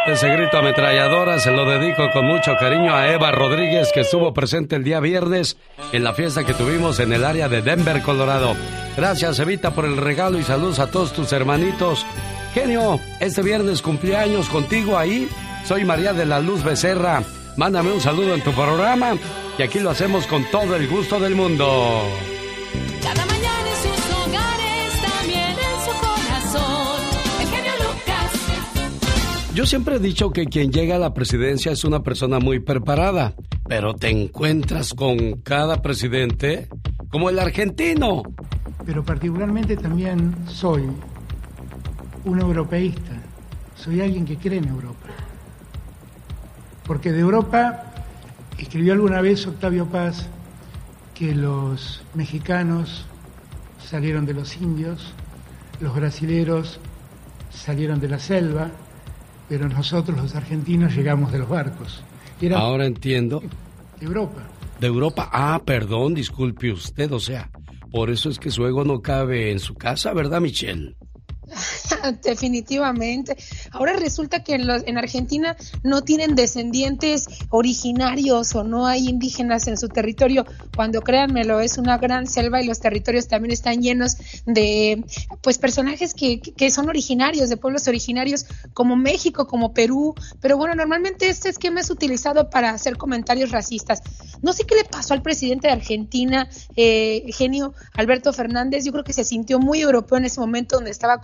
Ese grito ametralladora se lo dedico con mucho cariño a Eva Rodríguez que estuvo presente el día viernes en la fiesta que tuvimos en el área de Denver, Colorado. Gracias Evita por el regalo y saludos a todos tus hermanitos. Genio, este viernes cumpleaños contigo ahí. Soy María de la Luz Becerra. Mándame un saludo en tu programa y aquí lo hacemos con todo el gusto del mundo.
Cada mañana en sus hogares, también en su corazón. El genio Lucas.
Yo siempre he dicho que quien llega a la presidencia es una persona muy preparada, pero te encuentras con cada presidente como el argentino.
pero particularmente también soy un europeísta, soy alguien que cree en Europa. Porque de Europa, escribió alguna vez Octavio Paz que los mexicanos salieron de los indios, los brasileros salieron de la selva, pero nosotros los argentinos llegamos de los barcos. Era
Ahora entiendo.
de Europa.
De Europa. Ah, perdón, disculpe usted, o sea, por eso es que su ego no cabe en su casa, ¿verdad, Michelle?
Definitivamente. Ahora resulta que en, los- en Argentina no tienen descendientes originarios o no hay indígenas en su territorio, cuando créanmelo, es una gran selva y los territorios también están llenos de pues personajes que, que son originarios, de pueblos originarios como México, como Perú, pero bueno, normalmente este esquema es utilizado para hacer comentarios racistas. No sé qué le pasó al presidente de Argentina, eh, genio Alberto Fernández, yo creo que se sintió muy europeo en ese momento donde estaba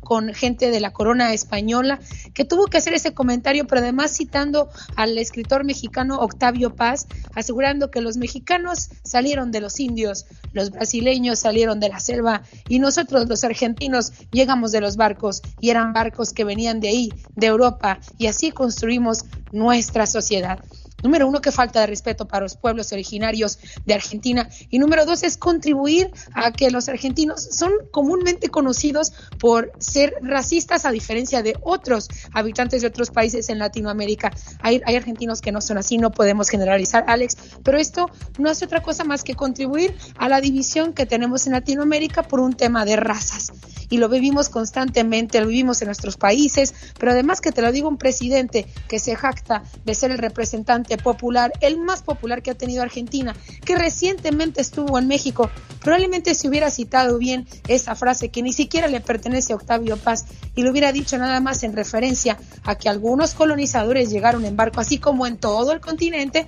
con gente de la corona española, que tuvo que hacer ese comentario, pero además citando al escritor mexicano Octavio Paz, asegurando que los mexicanos salieron de los indios, los brasileños salieron de la selva y nosotros los argentinos llegamos de los barcos y eran barcos que venían de ahí, de Europa, y así construimos nuestra sociedad. Número uno, que falta de respeto para los pueblos originarios de Argentina. Y número dos, es contribuir a que los argentinos son comúnmente conocidos por ser racistas a diferencia de otros habitantes de otros países en Latinoamérica. Hay, argentinos que no son así, no podemos generalizar, Alex, pero esto no es otra cosa más que contribuir a la división que tenemos en Latinoamérica por un tema de razas y lo vivimos constantemente, lo vivimos en nuestros países, pero además que te lo digo un presidente que se jacta de ser el representante popular, el más popular que ha tenido Argentina, que recientemente estuvo en México, probablemente se hubiera citado bien esa frase que ni siquiera le pertenece a Octavio Paz y lo hubiera dicho nada más en referencia a que algunos colonizadores llegaron en barco, así como en todo el continente,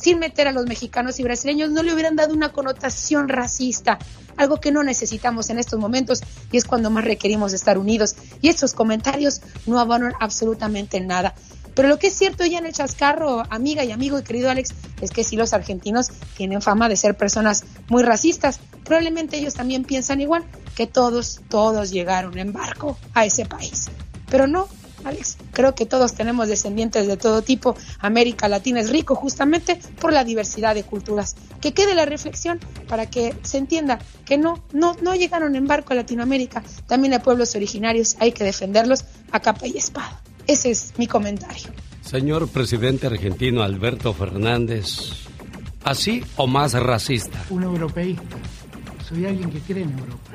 sin meter a los mexicanos y brasileños, no le hubieran dado una connotación racista, algo que no necesitamos en estos momentos y es cuando más requerimos estar unidos. Y estos comentarios no abonan absolutamente nada. Pero lo que es cierto ya en el chascarro, amiga y amigo y querido Alex, es que si los argentinos tienen fama de ser personas muy racistas, probablemente ellos también piensan igual, que todos, todos llegaron en barco a ese país. Pero no, Alex, creo que todos tenemos descendientes de todo tipo. América Latina es rico justamente por la diversidad de culturas. Que quede la reflexión para que se entienda que no, no, no llegaron en barco a Latinoamérica. También hay pueblos originarios, hay que defenderlos a capa y espada. Ese es mi comentario.
Señor presidente argentino Alberto Fernández, ¿así o más racista?
Un europeísta. Soy alguien que cree en Europa.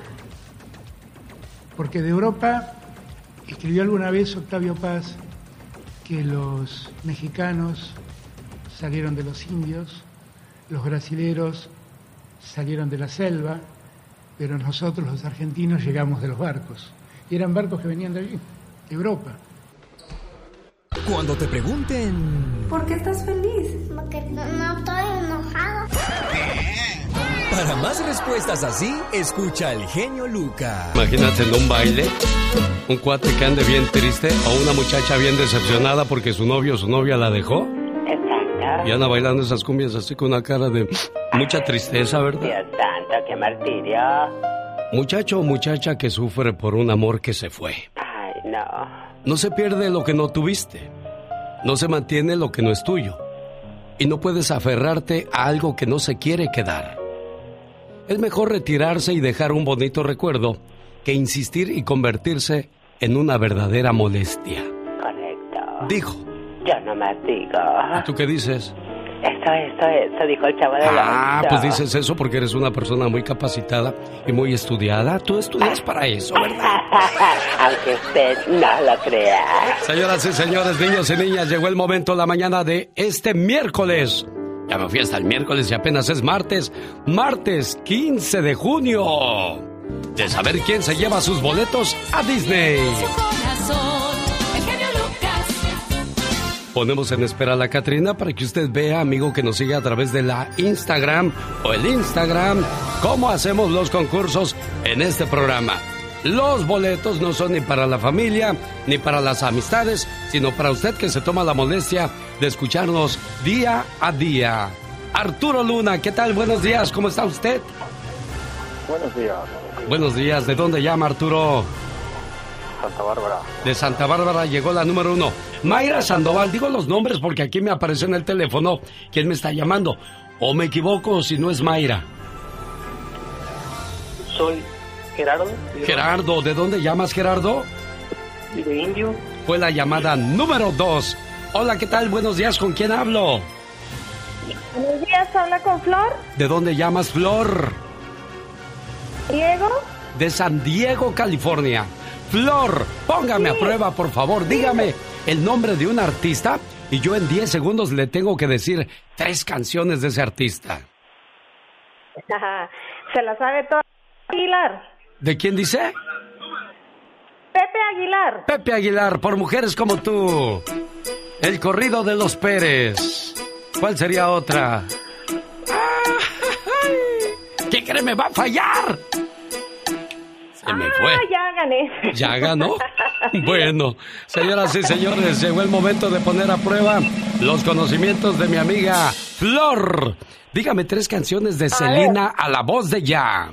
Porque de Europa escribió alguna vez Octavio Paz que los mexicanos salieron de los indios, los brasileros salieron de la selva, pero nosotros los argentinos llegamos de los barcos. Y eran barcos que venían de allí, de Europa.
Cuando te pregunten...
¿Por qué estás feliz? Porque no, no estoy enojada.
Para más respuestas así, escucha al genio Lucas.
Imagínate en un baile, un cuate que ande bien triste o una muchacha bien decepcionada porque su novio o su novia la dejó.
Exacto.
Y anda bailando esas cumbias así con una cara de mucha tristeza, ¿verdad?
Dios santo, qué martirio.
Muchacho o muchacha que sufre por un amor que se fue.
Ay, no.
No se pierde lo que no tuviste. No se mantiene lo que no es tuyo. Y no puedes aferrarte a algo que no se quiere quedar. Es mejor retirarse y dejar un bonito recuerdo que insistir y convertirse en una verdadera molestia.
Correcto.
Dijo.
Yo nomás digo.
¿Y tú qué dices?
Eso, eso, eso, dijo el chavo de
Ah,
Ocho.
pues dices eso porque eres una persona muy capacitada y muy estudiada. Tú estudias para eso, ¿verdad?
Aunque usted no lo crea.
Señoras y señores, niños y niñas, llegó el momento la mañana de este miércoles. Ya me fui hasta el miércoles y apenas es martes. Martes 15 de junio. De saber quién se lleva sus boletos a Disney.
Corazón, genio Lucas.
Ponemos en espera a la Catrina para que usted vea, amigo, que nos siga a través de la Instagram o el Instagram, cómo hacemos los concursos en este programa. Los boletos no son ni para la familia ni para las amistades, sino para usted que se toma la molestia de escucharnos día a día. Arturo Luna, ¿qué tal? Buenos días, ¿cómo está usted?
Buenos días,
Buenos días, ¿de dónde llama Arturo?
Santa Bárbara.
De Santa Bárbara llegó la número uno. Mayra Sandoval, digo los nombres porque aquí me apareció en el teléfono quién me está llamando. O me equivoco si no es Mayra.
Soy Gerardo.
Gerardo, ¿de dónde llamas Gerardo?
De Indio.
Fue la llamada número dos. Hola, ¿qué tal? Buenos días, ¿con quién hablo?
Buenos días, habla con Flor.
¿De dónde llamas Flor?
Diego.
De San Diego, California. Flor, póngame a prueba, por favor. Dígame el nombre de un artista y yo en 10 segundos le tengo que decir tres canciones de ese artista.
Se la sabe toda. Aguilar.
¿De quién dice?
Pepe Aguilar.
Pepe Aguilar, por mujeres como tú. El corrido de los Pérez. ¿Cuál sería otra? ¿Qué cree? ¿Me va a fallar?
Ah, ya gané.
¿Ya ganó? bueno, señoras y señores, llegó el momento de poner a prueba los conocimientos de mi amiga Flor. Dígame tres canciones de Selena a la voz de ya.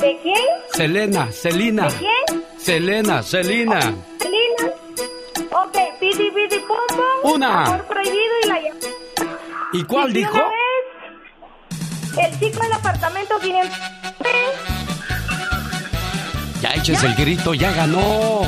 ¿De quién?
Selena, Selena.
¿De quién?
Selena, Selena.
Selena. Ok, piti, piti, popo.
Una.
Y la
¿Y cuál
¿Y
dijo?
El chico del apartamento
500 el grito, ya ganó.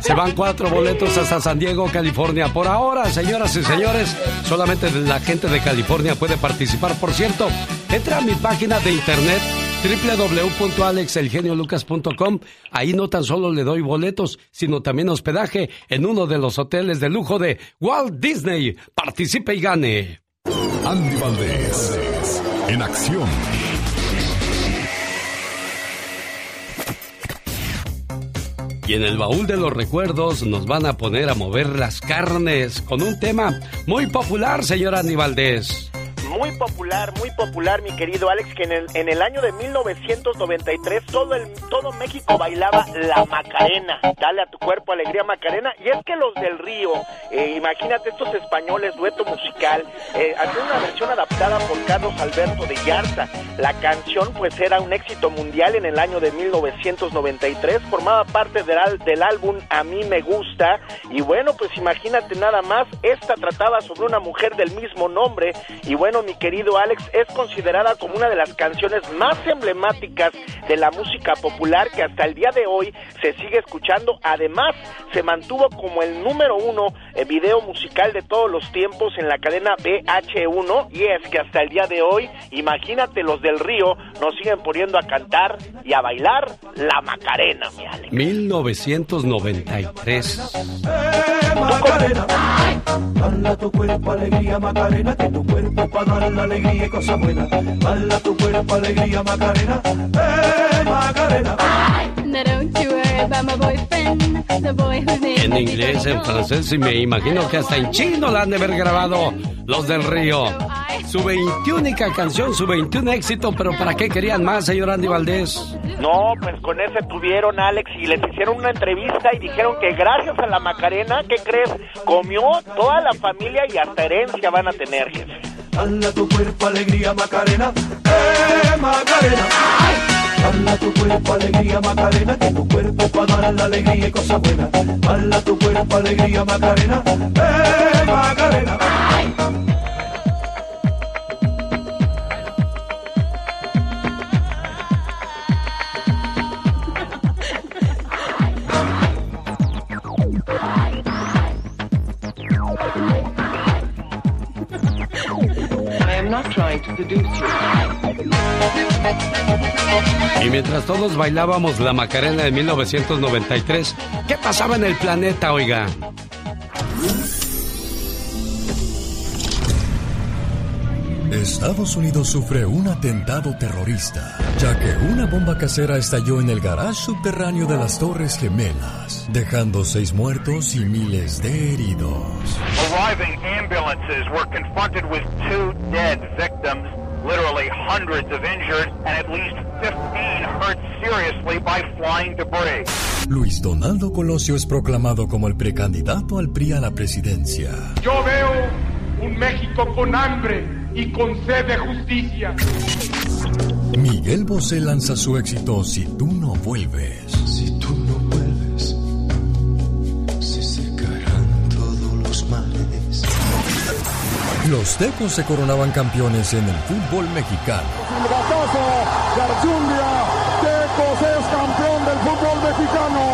Se van cuatro boletos hasta San Diego, California. Por ahora, señoras y señores, solamente la gente de California puede participar. Por cierto, entra a mi página de internet www.alexelgeniolucas.com. Ahí no tan solo le doy boletos, sino también hospedaje en uno de los hoteles de lujo de Walt Disney. Participe y gane.
Andy Valdés en acción.
Y en el baúl de los recuerdos nos van a poner a mover las carnes con un tema muy popular, señora Andy Valdés.
Muy popular, muy popular, mi querido Alex, que en el, en el año de 1993 todo, el, todo México bailaba la Macarena. Dale a tu cuerpo alegría Macarena. Y es que los del Río, eh, imagínate estos españoles, dueto musical, eh, una versión adaptada por Carlos Alberto de Yarza. La canción pues era un éxito mundial en el año de 1993, formaba parte del, del álbum A mí me gusta. Y bueno, pues imagínate nada más, esta trataba sobre una mujer del mismo nombre. Y bueno, mi querido Alex, es considerada como una de las canciones más emblemáticas de la música popular que hasta el día de hoy se sigue escuchando. Además, se mantuvo como el número uno eh, video musical de todos los tiempos en la cadena BH1 y es que hasta el día de hoy, imagínate los del río, nos siguen poniendo a cantar y a bailar la Macarena, mi Alex.
1993.
Macarena, Bala tu cuerpo, alegría, Macarena, que tu cuerpo alegría y cosas buenas. Tu cuerpo, alegría, Macarena, eh, Macarena.
En inglés, en francés y me imagino que hasta en chino la han de haber grabado los del río. Su 21 canción, su 21 éxito, pero ¿para qué querían más, señor Andy Valdés?
No, pues con ese tuvieron Alex y les hicieron una entrevista y dijeron que gracias a la Macarena, ¿qué crees? Comió toda la familia y hasta herencia van a tener, jefe.
Bala tu cuerpo, alegría, Macarena, eh, Macarena. Bala tu cuerpo, alegría, Macarena, que tu cuerpo para dar la alegría y cosas buenas. Bala tu cuerpo, alegría, Macarena, eh, Macarena.
Y mientras todos bailábamos la Macarena de 1993, ¿qué pasaba en el planeta, oiga?
Estados Unidos sufre un atentado terrorista, ya que una bomba casera estalló en el garage subterráneo de las Torres Gemelas, dejando seis muertos y miles de heridos.
Arriving ambulances were confronted with two dead victims, literally hundreds of injured, and at least 15 hurt seriously by flying debris.
Luis Donaldo Colosio es proclamado como el precandidato al PRI a la presidencia.
Yo veo un México con hambre y con sed de justicia.
Miguel Bosé lanza su éxito Si tú no vuelves.
Si tú Los
tecos se coronaban campeones en el fútbol mexicano.
Silbatazo de Archundia. Tecos es campeón del fútbol mexicano.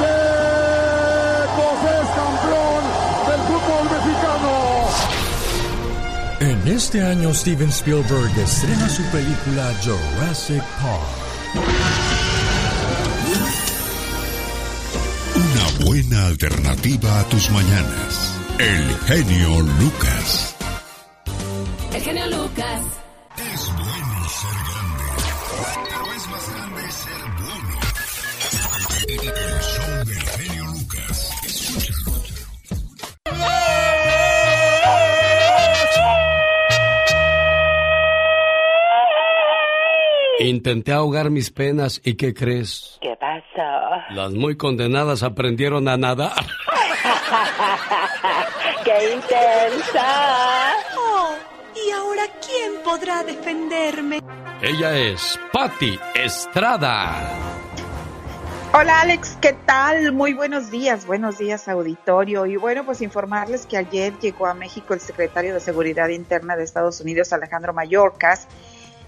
Tecos es campeón del fútbol mexicano.
En este año Steven Spielberg estrena su película Jurassic Park.
Una buena alternativa a tus mañanas. El genio Lucas.
El genio Lucas.
Es bueno ser grande, pero es más grande ser bueno. El show del genio Lucas. Escúchalo.
Intenté ahogar mis penas y ¿qué crees?
¿Qué pasó?
Las muy condenadas aprendieron a nadar.
¡Qué intensa!
Oh, ¿y ahora quién podrá defenderme?
Ella es Patti Estrada.
Hola Alex, ¿qué tal? Muy buenos días, buenos días auditorio. Y bueno, pues informarles que ayer llegó a México el secretario de Seguridad Interna de Estados Unidos, Alejandro Mayorkas,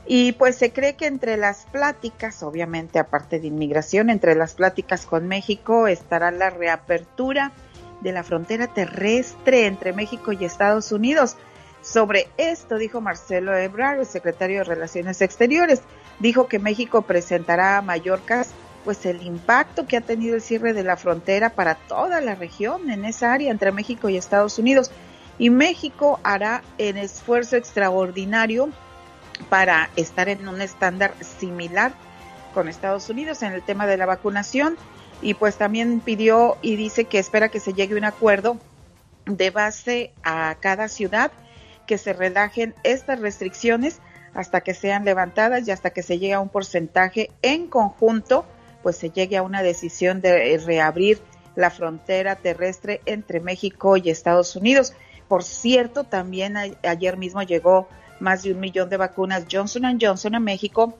y pues se cree que entre las pláticas, obviamente aparte de inmigración, entre las pláticas con México estará la reapertura de la frontera terrestre entre México y Estados Unidos. Sobre esto dijo Marcelo Ebrard, el secretario de Relaciones Exteriores. Dijo que México presentará a Mallorcas pues el impacto que ha tenido el cierre de la frontera para toda la región en esa área entre México y Estados Unidos. Y México hará el esfuerzo extraordinario para estar en un estándar similar con Estados Unidos en el tema de la vacunación y pues también pidió y dice que espera que se llegue a un acuerdo de base a cada ciudad que se relajen estas restricciones hasta que sean levantadas y hasta que se llegue a un porcentaje en conjunto, pues se llegue a una decisión de reabrir la frontera terrestre entre México y Estados Unidos. Por cierto, también ayer mismo llegó más de un millón de vacunas Johnson Johnson a México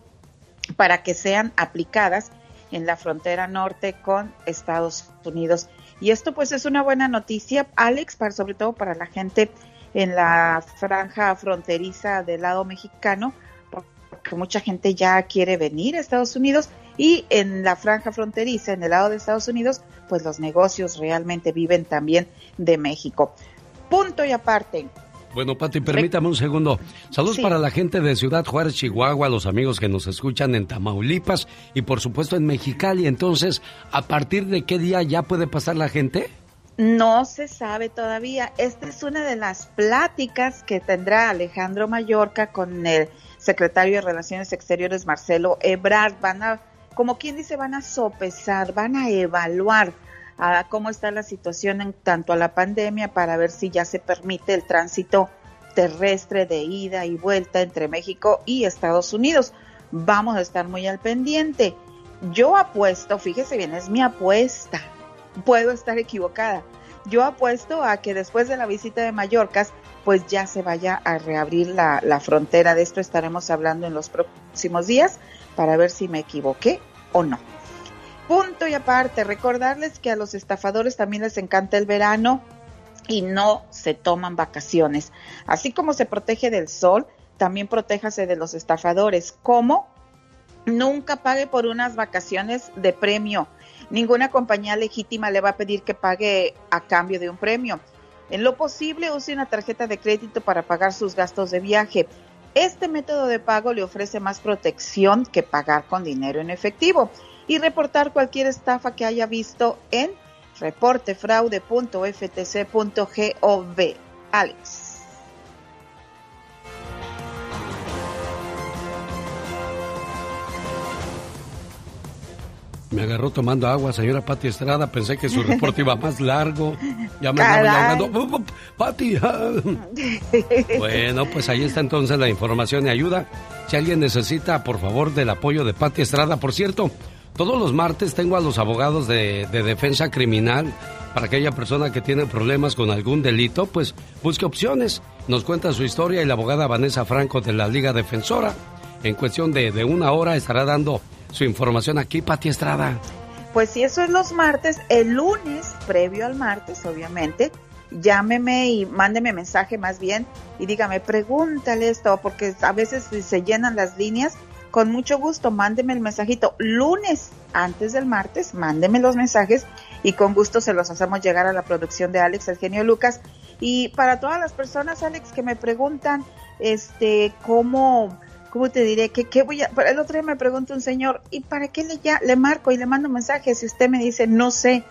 para que sean aplicadas en la frontera norte con Estados Unidos. Y esto pues es una buena noticia, Alex, para, sobre todo para la gente en la franja fronteriza del lado mexicano, porque mucha gente ya quiere venir a Estados Unidos y en la franja fronteriza, en el lado de Estados Unidos, pues los negocios realmente viven también de México. Punto y aparte,
bueno, Pati, permítame un segundo. Saludos para la gente de Ciudad Juárez, Chihuahua, los amigos que nos escuchan en Tamaulipas y por supuesto en Mexicali. Entonces, ¿a partir de qué día ya puede pasar la gente?
No se sabe todavía. Esta es una de las pláticas que tendrá Alejandro Mallorca con el secretario de Relaciones Exteriores, Marcelo Ebrard. Van a, como quien dice, van a sopesar, van a evaluar a cómo está la situación en tanto a la pandemia para ver si ya se permite el tránsito terrestre de ida y vuelta entre México y Estados Unidos. Vamos a estar muy al pendiente. Yo apuesto, fíjese bien, es mi apuesta. Puedo estar equivocada. Yo apuesto a que después de la visita de Mallorcas, pues ya se vaya a reabrir la, la frontera. De esto estaremos hablando en los próximos días para ver si me equivoqué o no. Punto y aparte, recordarles que a los estafadores también les encanta el verano y no se toman vacaciones. Así como se protege del sol, también protéjase de los estafadores. ¿Cómo? Nunca pague por unas vacaciones de premio. Ninguna compañía legítima le va a pedir que pague a cambio de un premio. En lo posible, use una tarjeta de crédito para pagar sus gastos de viaje. Este método de pago le ofrece más protección que pagar con dinero en efectivo y reportar cualquier estafa que haya visto en reportefraude.ftc.gov. Alex.
Me agarró tomando agua, señora Pati Estrada. Pensé que su reporte iba más largo. Ya me andaba llamando. Pati. bueno, pues ahí está entonces la información y ayuda. Si alguien necesita, por favor, del apoyo de Pati Estrada. Por cierto, todos los martes tengo a los abogados de, defensa criminal para aquella persona que tiene problemas con algún delito, pues busque opciones. Nos cuenta su historia y la abogada Vanessa Franco de la Liga Defensora. En cuestión de, de una hora estará dando su información aquí, Pati Estrada.
Pues si eso es los martes, el lunes, previo al martes, obviamente, llámeme y mándeme mensaje más bien y dígame, pregúntale esto, porque a veces se llenan las líneas con mucho gusto, mándeme el mensajito. Lunes, antes del martes, mándeme los mensajes y con gusto se los hacemos llegar a la producción de Alex, el genio Lucas. Y para todas las personas, Alex, que me preguntan, este, cómo, cómo te diré, que qué voy a, el otro día me pregunta un señor, ¿y para qué le ya, le marco y le mando mensajes? Si usted me dice, no sé,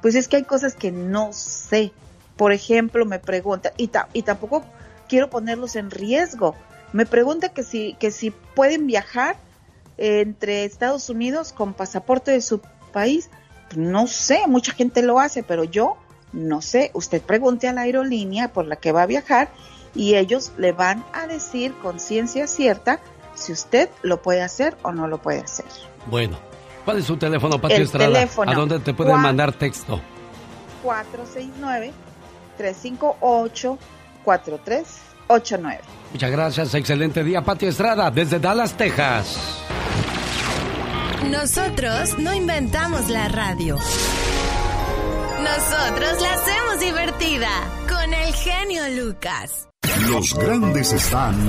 pues es que hay cosas que no sé. Por ejemplo, me pregunta, y, y tampoco quiero ponerlos en riesgo, me pregunta que si, que si pueden viajar entre Estados Unidos con pasaporte de su país. No sé, mucha gente lo hace, pero yo no sé. Usted pregunte a la aerolínea por la que va a viajar y ellos le van a decir con ciencia cierta si usted lo puede hacer o no lo puede hacer.
Bueno, ¿cuál es su teléfono, Pati
El
Estrada?
teléfono,
¿A dónde te pueden mandar texto?
469-358-4389.
Muchas gracias, excelente día, Pati Estrada, desde Dallas, Texas.
Nosotros no inventamos la radio. Nosotros la hacemos divertida. Con el genio Lucas.
Los grandes están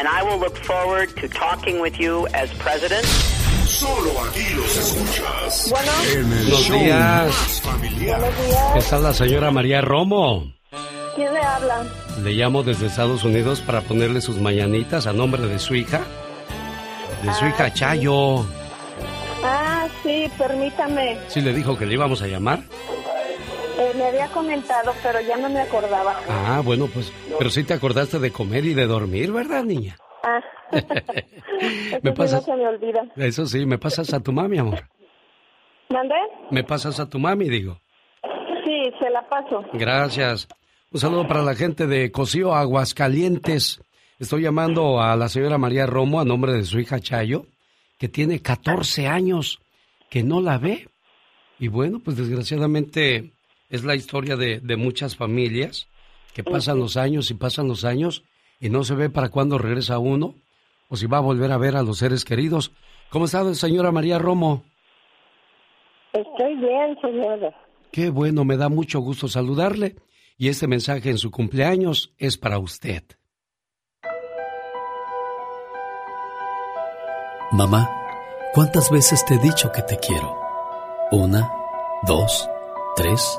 and I will look forward to talking with you as president.
Solo aquí los escuchas.
Bueno.
En el
Buenos
show
días.
familiar.
Buenos días.
Está la señora María Romo.
¿Quién le habla?
Le llamo desde Estados Unidos para ponerle sus mañanitas a nombre de su hija. De su
Ah,
hija
sí.
Chayo.
Ah, sí, permítame.
Sí le dijo que le íbamos a llamar.
Eh, me había comentado, pero ya no me acordaba.
Ah, bueno, pues, pero sí te acordaste de comer y de dormir, ¿verdad, niña?
Ah.
Me
Eso sí
pasas-
no se me olvida.
Eso sí, me pasas a tu mami, amor.
¿Mandé?
Me pasas a tu mami, digo.
Sí, se la paso.
Gracias. Un saludo para la gente de Cocío, Aguascalientes. Estoy llamando a la señora María Romo a nombre de su hija Chayo, que tiene 14 años, que no la ve. Y bueno, pues desgraciadamente es la historia de, de muchas familias que pasan los años y pasan los años y no se ve para cuándo regresa uno o si va a volver a ver a los seres queridos. ¿Cómo está, señora María Romo?
Estoy bien, señora.
Qué bueno, me da mucho gusto saludarle. Y este mensaje en su cumpleaños es para usted.
Mamá, ¿cuántas veces te he dicho que te quiero? Una, dos, tres,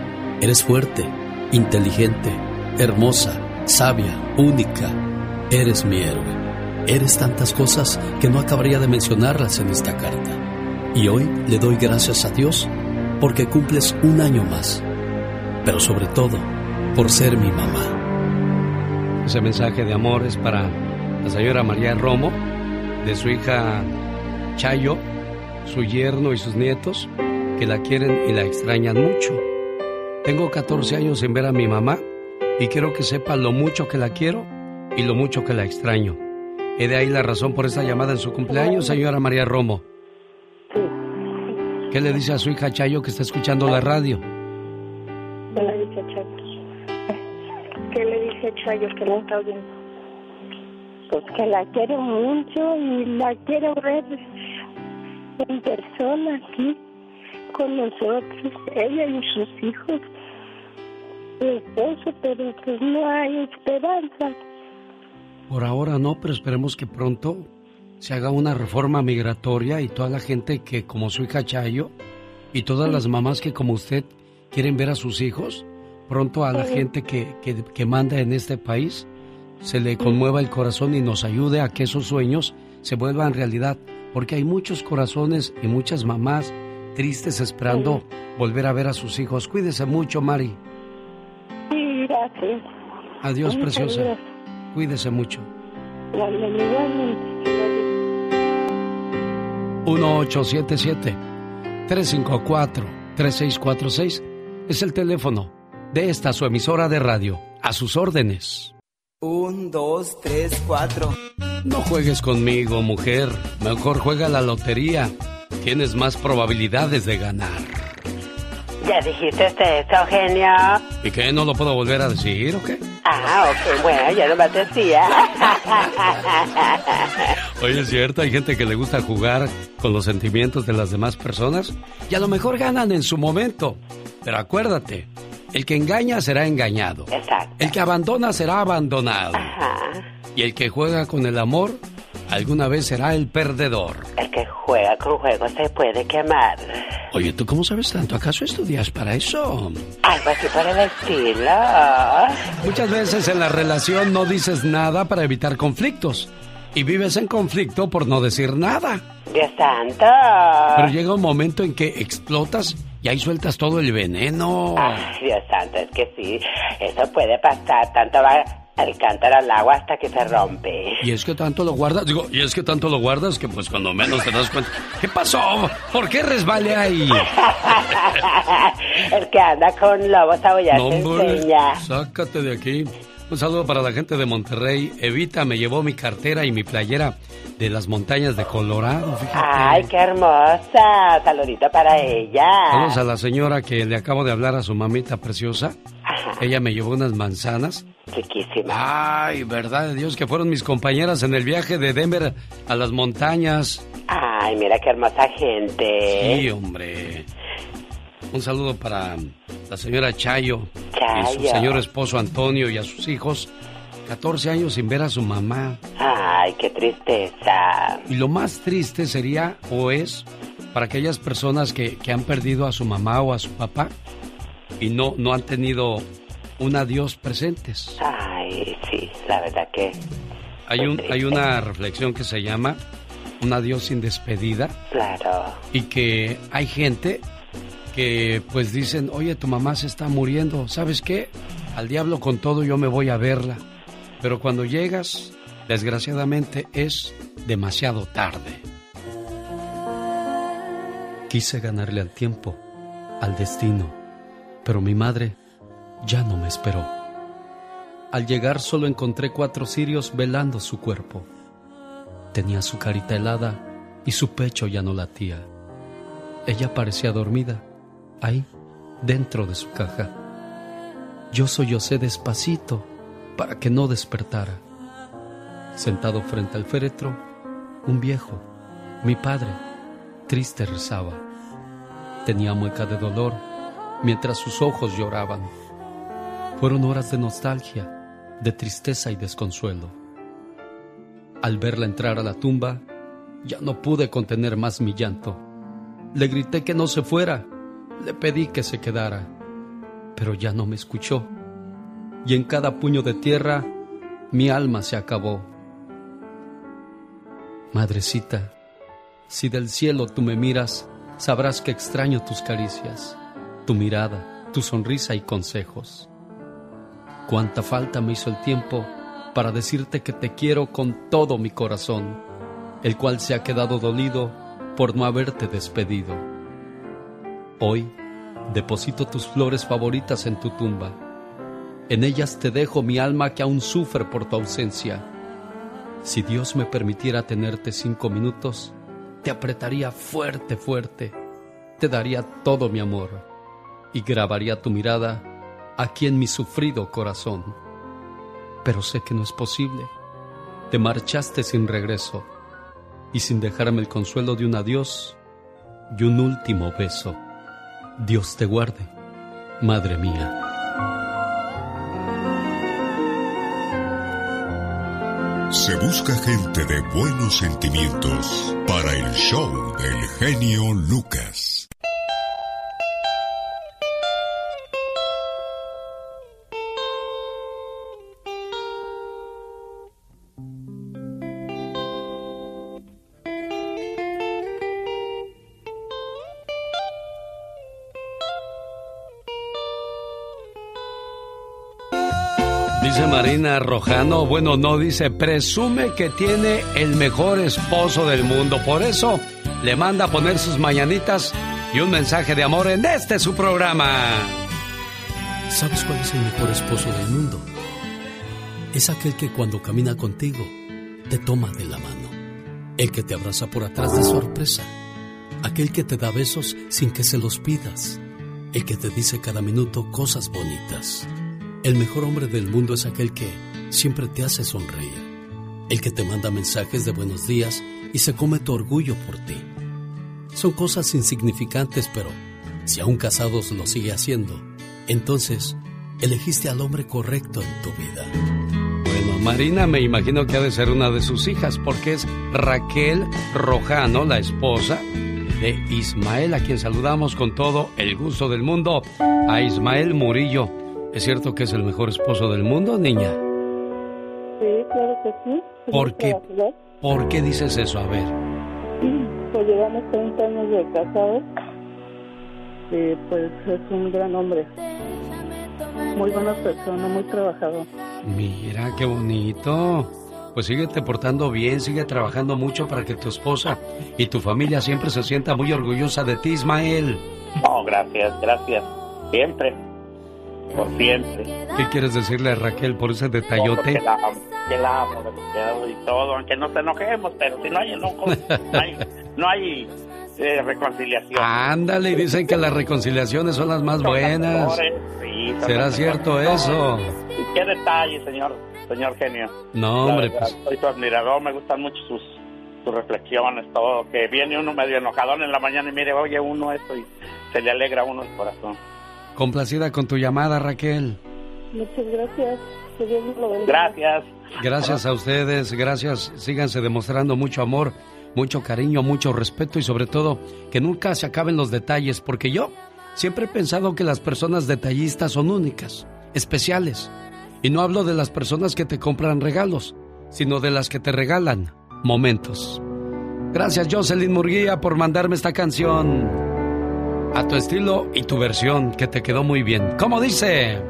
eres fuerte, inteligente, hermosa, sabia, única. Eres mi héroe. Eres tantas cosas que no acabaría de mencionarlas en esta carta. Y hoy le doy gracias a Dios porque cumples un año más. Pero sobre todo, por ser mi mamá.
Ese mensaje de amor es para la señora María Romo, de su hija Chayo, su yerno y sus nietos, que la quieren y la extrañan mucho. Tengo 14 años sin ver a mi mamá y quiero que sepa lo mucho que la quiero y lo mucho que la extraño. He de ahí la razón por esta llamada en su cumpleaños, señora María Romo. ¿Qué le dice a su hija Chayo que está escuchando la radio?
¿Qué le dice Chayo? ¿Qué le dice Chayo que no está oyendo? Pues que la quiero mucho y la quiero ver en persona aquí con nosotros, ella y sus hijos, esposo, pero pues no hay esperanza.
Por ahora no, pero esperemos que pronto se haga una reforma migratoria y toda la gente que, como su hija Chayo, y todas las mamás que, como usted, quieren ver a sus hijos, pronto a la
Sí.
gente que, que, que manda en este país, se le conmueva el corazón y nos ayude a que esos sueños se vuelvan realidad, porque hay muchos corazones y muchas mamás tristes esperando volver a ver a sus hijos. Cuídese mucho, Mari.
Sí, gracias.
Adiós,
Muchas
preciosa.
gracias.
Cuídese mucho.
Ándale, igualmente.
1877-354-3646 es el teléfono de esta su emisora de radio. A sus órdenes.
Un, dos, tres, cuatro.
No juegues conmigo, mujer. Mejor juega la lotería. Tienes más probabilidades de ganar.
¿Ya dijiste eso, genio?
¿Y qué? ¿No lo puedo volver a decir o qué?
Ah, ok, bueno, ya no me decía.
Oye, es cierto, hay gente que le gusta jugar con los sentimientos de las demás personas y a lo mejor ganan en su momento. Pero acuérdate, el que engaña será engañado.
Exacto.
El que abandona será abandonado.
Ajá.
Y el que juega con el amor, alguna vez será el perdedor.
El que juega con juego se puede quemar.
Oye, ¿tú cómo sabes tanto? ¿Acaso estudias para eso?
Algo así por el estilo.
Muchas veces en la relación no dices nada para evitar conflictos. Y vives en conflicto por no decir nada.
Dios santo.
Pero llega un momento en que explotas y ahí sueltas todo el veneno.
Ay, Dios santo, es que sí, eso puede pasar. Tanto va el cántaro al agua hasta que se rompe.
Y es que tanto lo guardas, digo, y es que tanto lo guardas que pues cuando menos te das cuenta. ¿Qué pasó? ¿Por qué resbalé ahí?
el que anda con lobos a
No,
se
hombre,
enseña.
sácate de aquí. Un saludo para la gente de Monterrey. Evita me llevó mi cartera y mi playera de las montañas de Colorado. Fíjate.
Ay, qué hermosa. Saludito para ella.
Saludos a la señora que le acabo de hablar a su mamita preciosa. Ella me llevó unas manzanas.
Riquísima.
Ay, verdad de Dios que fueron mis compañeras en el viaje de Denver a las montañas.
Ay, mira qué hermosa gente.
Sí, hombre. Un saludo para la señora Chayo, y su señor esposo Antonio y a sus hijos. 14 años sin ver a su mamá.
Ay, qué tristeza.
Y lo más triste sería o es para aquellas personas que, que han perdido a su mamá o a su papá y no, no han tenido un adiós presentes.
Ay, sí, la verdad que
Hay, un, hay una reflexión que se llama Un adiós sin despedida
claro.
y que hay gente que pues dicen, oye, tu mamá se está muriendo, ¿sabes qué? Al diablo con todo yo me voy a verla. Pero cuando llegas, desgraciadamente es demasiado tarde. Quise ganarle al tiempo, al destino, pero mi madre ya no me esperó. Al llegar solo encontré cuatro cirios velando su cuerpo. Tenía su carita helada y su pecho ya no latía. Ella parecía dormida, ahí, dentro de su caja. Yo sollocé despacito para que no despertara. Sentado frente al féretro, un viejo, mi padre, triste rezaba. Tenía mueca de dolor mientras sus ojos lloraban. Fueron horas de nostalgia, de tristeza y desconsuelo. Al verla entrar a la tumba, ya no pude contener más mi llanto. Le grité que no se fuera, le pedí que se quedara, pero ya no me escuchó. Y en cada puño de tierra, mi alma se acabó. Madrecita, si del cielo tú me miras, sabrás que extraño tus caricias, tu mirada, tu sonrisa y consejos. Cuánta falta me hizo el tiempo para decirte que te quiero con todo mi corazón, el cual se ha quedado dolido por no haberte despedido. Hoy deposito tus flores favoritas en tu tumba. En ellas te dejo mi alma que aún sufre por tu ausencia. Si Dios me permitiera tenerte cinco minutos, te apretaría fuerte, fuerte, te daría todo mi amor y grabaría tu mirada aquí en mi sufrido corazón. Pero sé que no es posible. Te marchaste sin regreso y sin dejarme el consuelo de un adiós y un último beso. Dios te guarde, Madre mía.
Se busca gente de buenos sentimientos para el show del genio Lucas.
Marina Rojano, bueno, no dice, presume que tiene el mejor esposo del mundo. Por eso le manda a poner sus mañanitas y un mensaje de amor en este su programa.
¿Sabes cuál es el mejor esposo del mundo? Es aquel que cuando camina contigo te toma de la mano. El que te abraza por atrás de sorpresa. Aquel que te da besos sin que se los pidas. El que te dice cada minuto cosas bonitas. El mejor hombre del mundo es aquel que siempre te hace sonreír. El que te manda mensajes de buenos días y se come tu orgullo por ti. Son cosas insignificantes, pero si aún casados lo sigue haciendo, entonces elegiste al hombre correcto en tu vida.
Bueno, Marina me imagino que ha de ser una de sus hijas porque es Raquel Rojano, la esposa de Ismael, a quien saludamos con todo el gusto del mundo, a Ismael Murillo. ¿Es cierto que es el mejor esposo del mundo, niña?
Sí, claro que sí.
¿Por qué? ¿Por qué dices eso? A ver.
Pues llevamos 30 años de casados. Y pues es un gran hombre. Muy buena persona, muy trabajador.
Mira, qué bonito. Pues síguete portando bien, sigue trabajando mucho para que tu esposa y tu familia siempre se sienta muy orgullosa de ti, Ismael.
No, gracias, gracias. Siempre. Por siempre.
¿Qué quieres decirle a Raquel por ese detallote?
Que la, amo, que la amo demasiado y todo, aunque no te enojemos, pero si no hay enojo, no hay, no hay eh, reconciliación.
Ándale, y dicen que las reconciliaciones son las más
Son
buenas.
sí,
¿Será
las
cierto
mejores.
eso?
Y qué detalle, señor, señor genio.
No, hombre,
verdad,
pues
Soy tu admirador, me gustan mucho sus, sus reflexiones, todo. Que viene uno medio enojadón en la mañana y mire, oye uno esto y se le alegra a uno el corazón.
Complacida con tu llamada, Raquel.
Muchas gracias. Que Dios nos lo bendiga.
Gracias.
Gracias a ustedes, gracias. Síganse demostrando mucho amor, mucho cariño, mucho respeto y sobre todo que nunca se acaben los detalles, porque yo siempre he pensado que las personas detallistas son únicas, especiales. Y no hablo de las personas que te compran regalos, sino de las que te regalan momentos. Gracias Jocelyn Murguía por mandarme esta canción. A tu estilo y tu versión, que te quedó muy bien. ¿Cómo dice?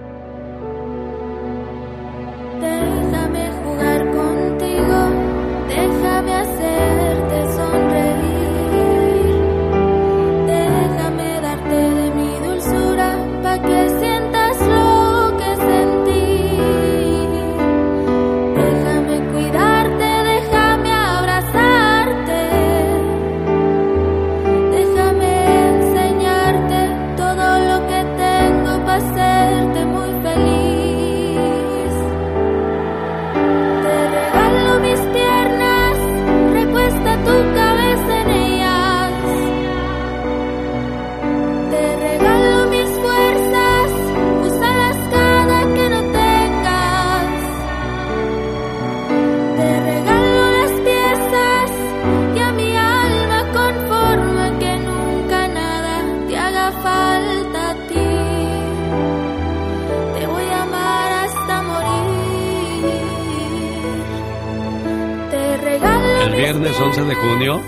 11 de junio,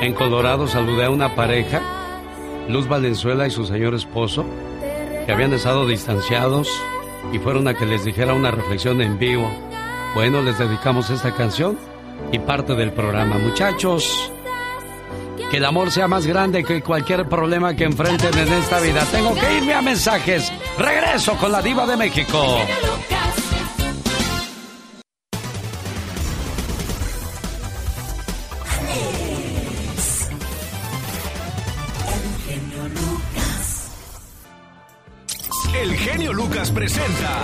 en Colorado, saludé a una pareja, Luz Valenzuela y su señor esposo, que habían estado distanciados y fueron a que les dijera una reflexión en vivo. Bueno, les dedicamos esta canción y parte del programa. Muchachos, que el amor sea más grande que cualquier problema que enfrenten en esta vida. Tengo que irme a mensajes. Regreso con la diva de México.
Genio Lucas presenta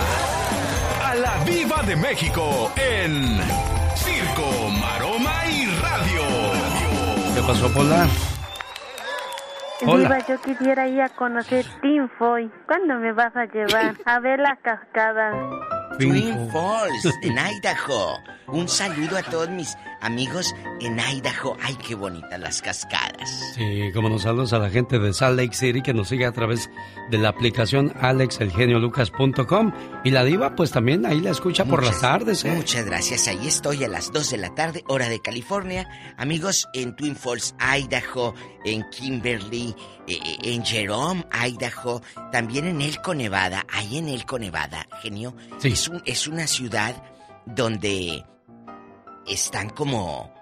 a la Viva de México en Circo, Maroma y Radio.
¿Qué pasó, Pola? Hola.
Diva, yo quisiera ir a conocer Team Foy. ¿Cuándo me vas a llevar a ver las cascadas?
Twin Falls, en Idaho. Un saludo a todos mis amigos en Idaho. Ay, qué bonitas las cascadas.
Sí, como nos saludos a la gente de Salt Lake City que nos sigue a través de la aplicación alexelgeniolucas.com y la diva pues también ahí la escucha por las tardes. ¿eh?
Muchas gracias. Ahí estoy a las 2 de la tarde, hora de California. Amigos en Twin Falls, Idaho, en Kimberly, eh, eh, en Jerome, Idaho, también en Elko, Nevada. Ahí en Elko, Nevada, genio. Es, un, es una ciudad donde están como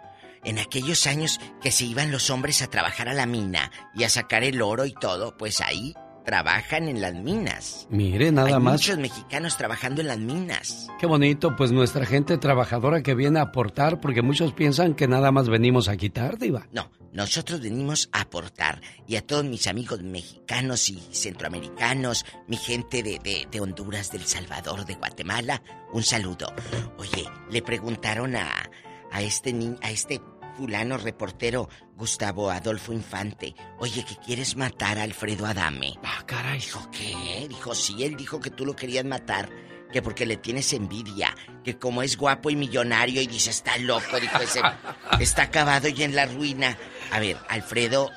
en aquellos años que se iban los hombres a trabajar a la mina y a sacar el oro y todo, pues ahí trabajan en las minas.
Mire, nada
Hay
más.
muchos mexicanos trabajando en las minas.
Qué bonito, pues nuestra gente trabajadora que viene a aportar, porque muchos piensan que nada más venimos a quitar, Diva.
No, nosotros venimos a aportar. Y a todos mis amigos mexicanos y centroamericanos, mi gente de, de- de Honduras, del Salvador, de Guatemala, un saludo. Oye, le preguntaron a, a este ni- a este fulano reportero Gustavo Adolfo Infante, oye, que quieres matar a Alfredo Adame.
Ah, caray.
Dijo, ¿qué? Dijo, sí, él dijo que tú lo querías matar. Que porque le tienes envidia, que como es guapo y millonario y dice, está loco, dijo ese, está acabado y en la ruina. A ver, Alfredo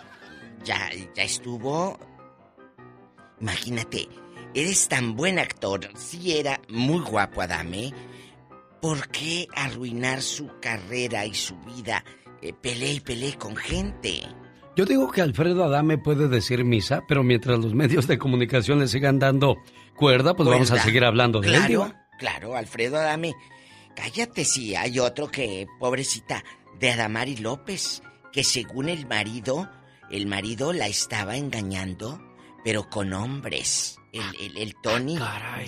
ya, ya estuvo. Imagínate, eres tan buen actor, sí era muy guapo Adame. ¿Por qué arruinar su carrera y su vida? Eh, peleé y peleé con gente.
Yo digo que Alfredo Adame puede decir misa, pero mientras los medios de comunicación le sigan dando cuerda, pues vamos a seguir hablando de él,
claro. Claro, Alfredo Adame. Cállate, sí, hay otro que, pobrecita, de Adamari López, que según el marido, el marido la estaba engañando, pero con hombres. El, el, el Tony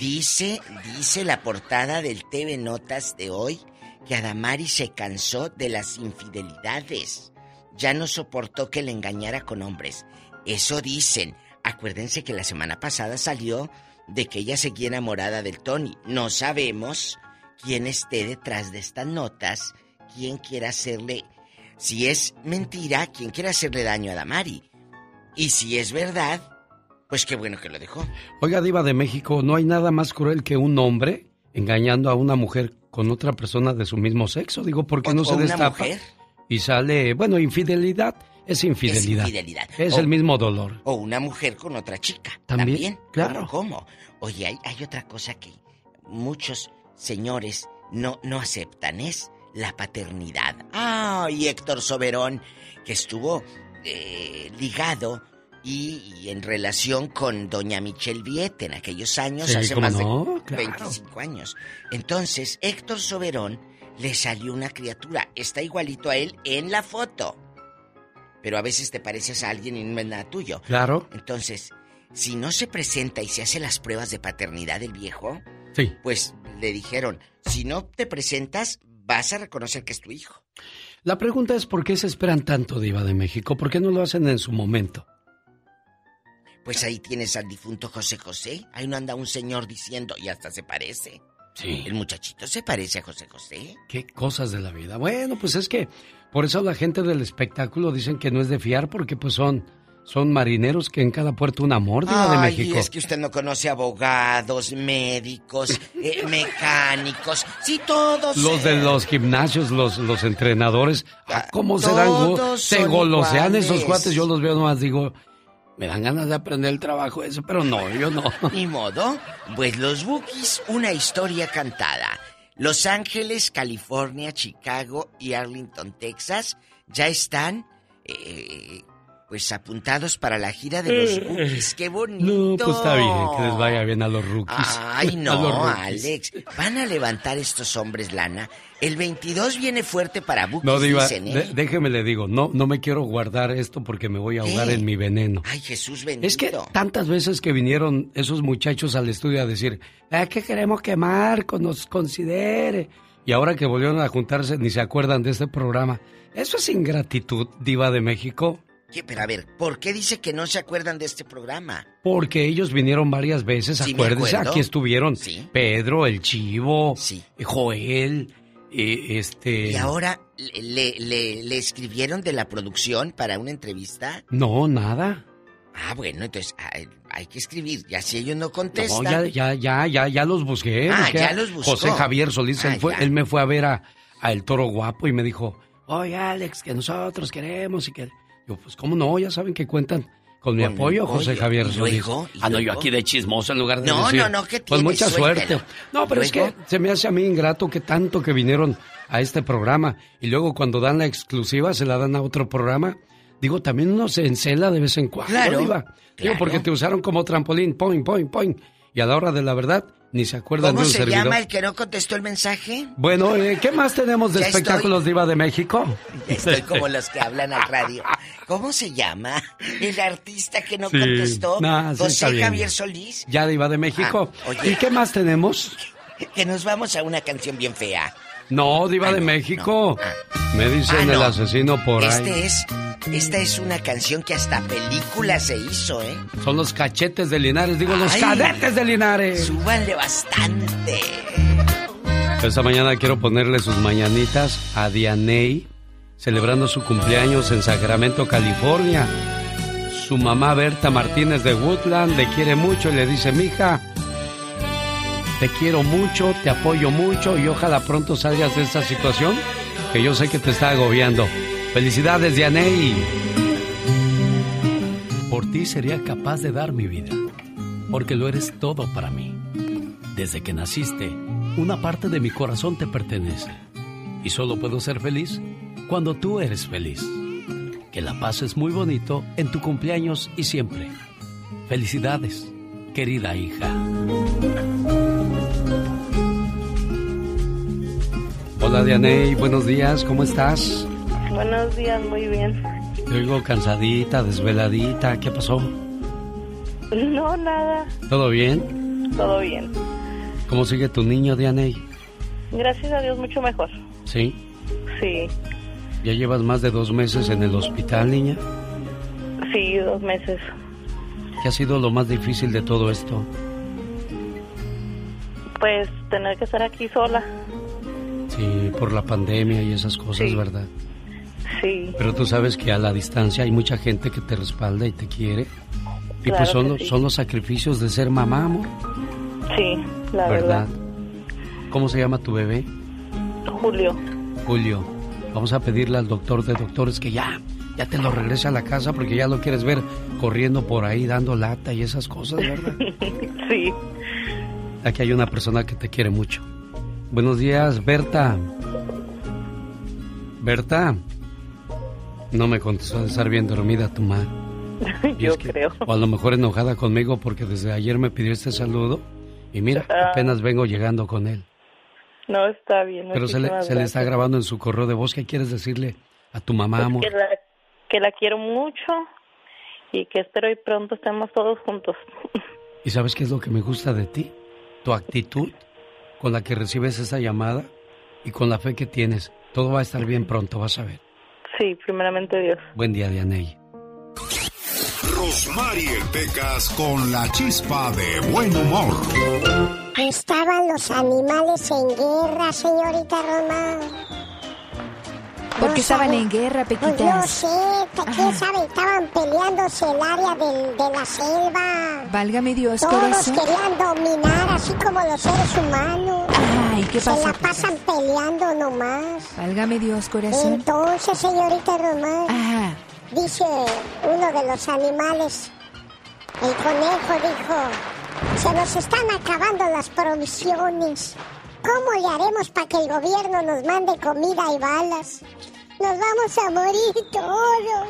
dice, dice la portada del TV Notas de hoy, que Adamari se cansó de las infidelidades. Ya no soportó que le engañara con hombres. Eso dicen. Acuérdense que la semana pasada salió de que ella seguía enamorada del Tony. No sabemos quién esté detrás de estas notas, quién quiera hacerle... Si es mentira, quién quiere hacerle daño a Damari. Y si es verdad, pues qué bueno que lo dejó.
Oiga, Diva de México, no hay nada más cruel que un hombre engañando a una mujer con otra persona de su mismo sexo. Digo, ¿por qué no
o
se destapa?
mujer.
Y sale, bueno, infidelidad es infidelidad.
Es infidelidad.
Es
O-
el mismo dolor.
O una mujer con otra chica.
También,
También.
claro.
¿Cómo? Oye, hay, hay otra cosa que muchos señores no, no aceptan, es la paternidad. Ah, y Héctor Soberón, que estuvo eh, ligado y, y en relación con doña Michelle Viet en aquellos años,
Sí,
hace más
no,
de
claro.
25 años. Entonces, Héctor Soberón le salió una criatura. Está igualito a él en la foto. Pero a veces te pareces a alguien y no es nada tuyo.
Claro.
Entonces, si no se presenta y se hace las pruebas de paternidad del viejo,
Sí.
pues le dijeron, si no te presentas, vas a reconocer que es tu hijo.
La pregunta es por qué se esperan tanto, Diva de México. ¿Por qué no lo hacen en su momento?
Pues ahí tienes al difunto José José. Ahí no anda un señor diciendo, y hasta se parece.
Sí.
El muchachito se parece a José José.
Qué cosas de la vida. Bueno, pues es que por eso la gente del espectáculo dicen que no es de fiar porque pues son son marineros que en cada puerto un amor, de
Ay,
México.
es que usted no conoce abogados, médicos, eh, mecánicos. Sí, todos.
Los de
eh,
los gimnasios, los, los entrenadores, ah, ¿cómo se dan? go- Se golosean
iguales.
esos cuates, yo los veo nomás, digo, me dan ganas de aprender el trabajo ese, pero no, yo no.
Ni modo. Pues los Bookies, una historia cantada. Los Ángeles, California, Chicago y Arlington, Texas, ya están, eh, pues apuntados para la gira de los Bookies. ¡Qué bonito!
No, pues está bien, que les vaya bien a los rookies.
Ay, no,
rookies.
Alex. Van a levantar estos hombres lana. El 22 viene fuerte para Bookies,
No, Diva,
dicen, ¿eh?
déjeme le digo, no, no me quiero guardar esto porque me voy a ahogar
¿Qué?
en mi veneno.
Ay, Jesús bendito.
Es que tantas veces que vinieron esos muchachos al estudio a decir, es que queremos que Marco nos considere. Y ahora que volvieron a juntarse, ni se acuerdan de este programa. Eso es ingratitud, diva de México.
¿Qué? Pero a ver, ¿por qué dice que no se acuerdan de este programa?
Porque ellos vinieron varias veces,
Sí,
acuérdense, aquí estuvieron
Sí.
Pedro, el Chivo, Joel, eh, este...
Y ahora le, le, le escribieron de la producción para una entrevista.
No, nada.
Ah, bueno, entonces hay, hay que escribir. Ya si ellos no
No,
contestan.
ya, ya, ya, ya, ya los busqué.
Ah,
busqué
ya los buscó.
José Javier Solís,
Ah,
él, fue- él me fue a ver a, a El Toro Guapo y me dijo, oye Alex, que nosotros queremos y que... Yo, pues cómo no, ya saben que cuentan con mi
Con
apoyo, José
apoyo.
Javier
¿Y
Solís.
luego? ¿Y
ah, no, yo
luego?
aquí de chismoso en lugar de
No,
decir,
no, no, ¿qué
Pues
tiene?
mucha
Suéltelo.
suerte. No, pero es que
¿Luego?
se me hace a mí ingrato que tanto que vinieron a este programa y luego cuando dan la exclusiva se la dan a otro programa. Digo, también uno se encela de vez en cuando,
Claro.
Digo,
claro.
porque te usaron como trampolín, point, point, point. Y a la hora de la verdad, Ni se acuerdan
¿Cómo
de un
se
servidor.
llama el que no contestó el mensaje?
Bueno, eh, ¿qué más tenemos de
Ya
espectáculos Diva de México?
Estoy como los que hablan al radio. ¿Cómo se llama el artista que no
Sí,
contestó?
nah, sí,
José. Javier Solís.
Ya Diva de México.
Ah.
¿Y qué más tenemos?
Que nos vamos a una canción bien fea.
No, Diva
Ah,
de
no,
México. Me dicen
Ah,
el
no.
asesino por
este
ahí.
es, esta es una canción que hasta película se hizo, ¿eh?
Son los cachetes de Linares, digo, los cadetes de Linares.
Súbanle bastante.
Esta mañana quiero ponerle sus mañanitas a Dianey, celebrando su cumpleaños en Sacramento, California. Su mamá Berta Martínez de Woodland le quiere mucho y le dice, mija, te quiero mucho, te apoyo mucho y ojalá pronto salgas de esta situación que yo sé que te está agobiando. Felicidades, Dianey. Por ti sería capaz de dar mi vida, porque lo eres todo para mí. Desde que naciste, una parte de mi corazón te pertenece. Y solo puedo ser feliz cuando tú eres feliz. Que la pases muy bonito en tu cumpleaños y siempre. Felicidades, querida hija. Hola Dianey, buenos días, ¿cómo estás?
Buenos días, muy bien.
Te oigo cansadita, desveladita, ¿qué pasó?
No, nada,
¿Todo bien?
todo bien.
¿Cómo sigue tu niño, Dianey?
Gracias a Dios, mucho mejor.
¿Sí?
Sí,
¿Ya llevas más de dos meses en el hospital, niña?
sí, dos meses.
¿Qué ha sido lo más difícil de todo esto?
Pues tener que estar aquí sola.
Sí, por la pandemia y esas cosas,
Sí.
¿verdad?
Sí,
Pero tú sabes que a la distancia hay mucha gente que te respalda y te quiere. Y
Claro
pues son, los-
sí.
son los sacrificios de ser mamá, amor,
sí, la
¿verdad?
verdad.
¿Cómo se llama tu bebé?
Julio.
Julio. Vamos a pedirle al doctor de doctores que ya, ya te lo regrese a la casa porque ya lo quieres ver corriendo por ahí dando lata y esas cosas, ¿verdad?
sí.
Aquí hay una persona que te quiere mucho. Buenos días, Berta. Berta. No me contestó de estar bien dormida tu madre. Y
Yo
es que-
creo.
O a lo mejor enojada conmigo porque desde ayer me pidió este saludo. Y mira,
Ah.
apenas vengo llegando con él.
No, está bien.
Pero se le,
muchísimas
se le está grabando en su correo de voz. ¿Qué quieres decirle a tu mamá,
Pues
amor?
que, la, que la quiero mucho y que espero y pronto estemos todos juntos.
¿Y sabes qué es lo que me gusta de ti? Tu actitud con la que recibes esa llamada y con la fe que tienes. Todo va a estar bien pronto, vas a ver.
Sí, primeramente Dios.
Buen día, Dianey.
Rosmarie Pecas con la chispa de buen humor.
Estaban los animales en guerra, señorita Roma.
¿Por
No
qué estaban
sabe.
en guerra,
Pues no
Pequitas?
sé, ¿te- ¿quién sabe? Estaban peleándose el área del- de la selva.
Válgame Dios,
Todos
corazón.
querían dominar, así como los seres humanos.
Ay, ¿qué
Se
pasó?
la pasan peleando nomás.
Válgame Dios, corazón.
Entonces, señorita Román, dice uno de los animales, el conejo dijo, se nos están acabando las provisiones. ¿Cómo le haremos para que el gobierno nos mande comida y balas? Nos vamos a morir todos.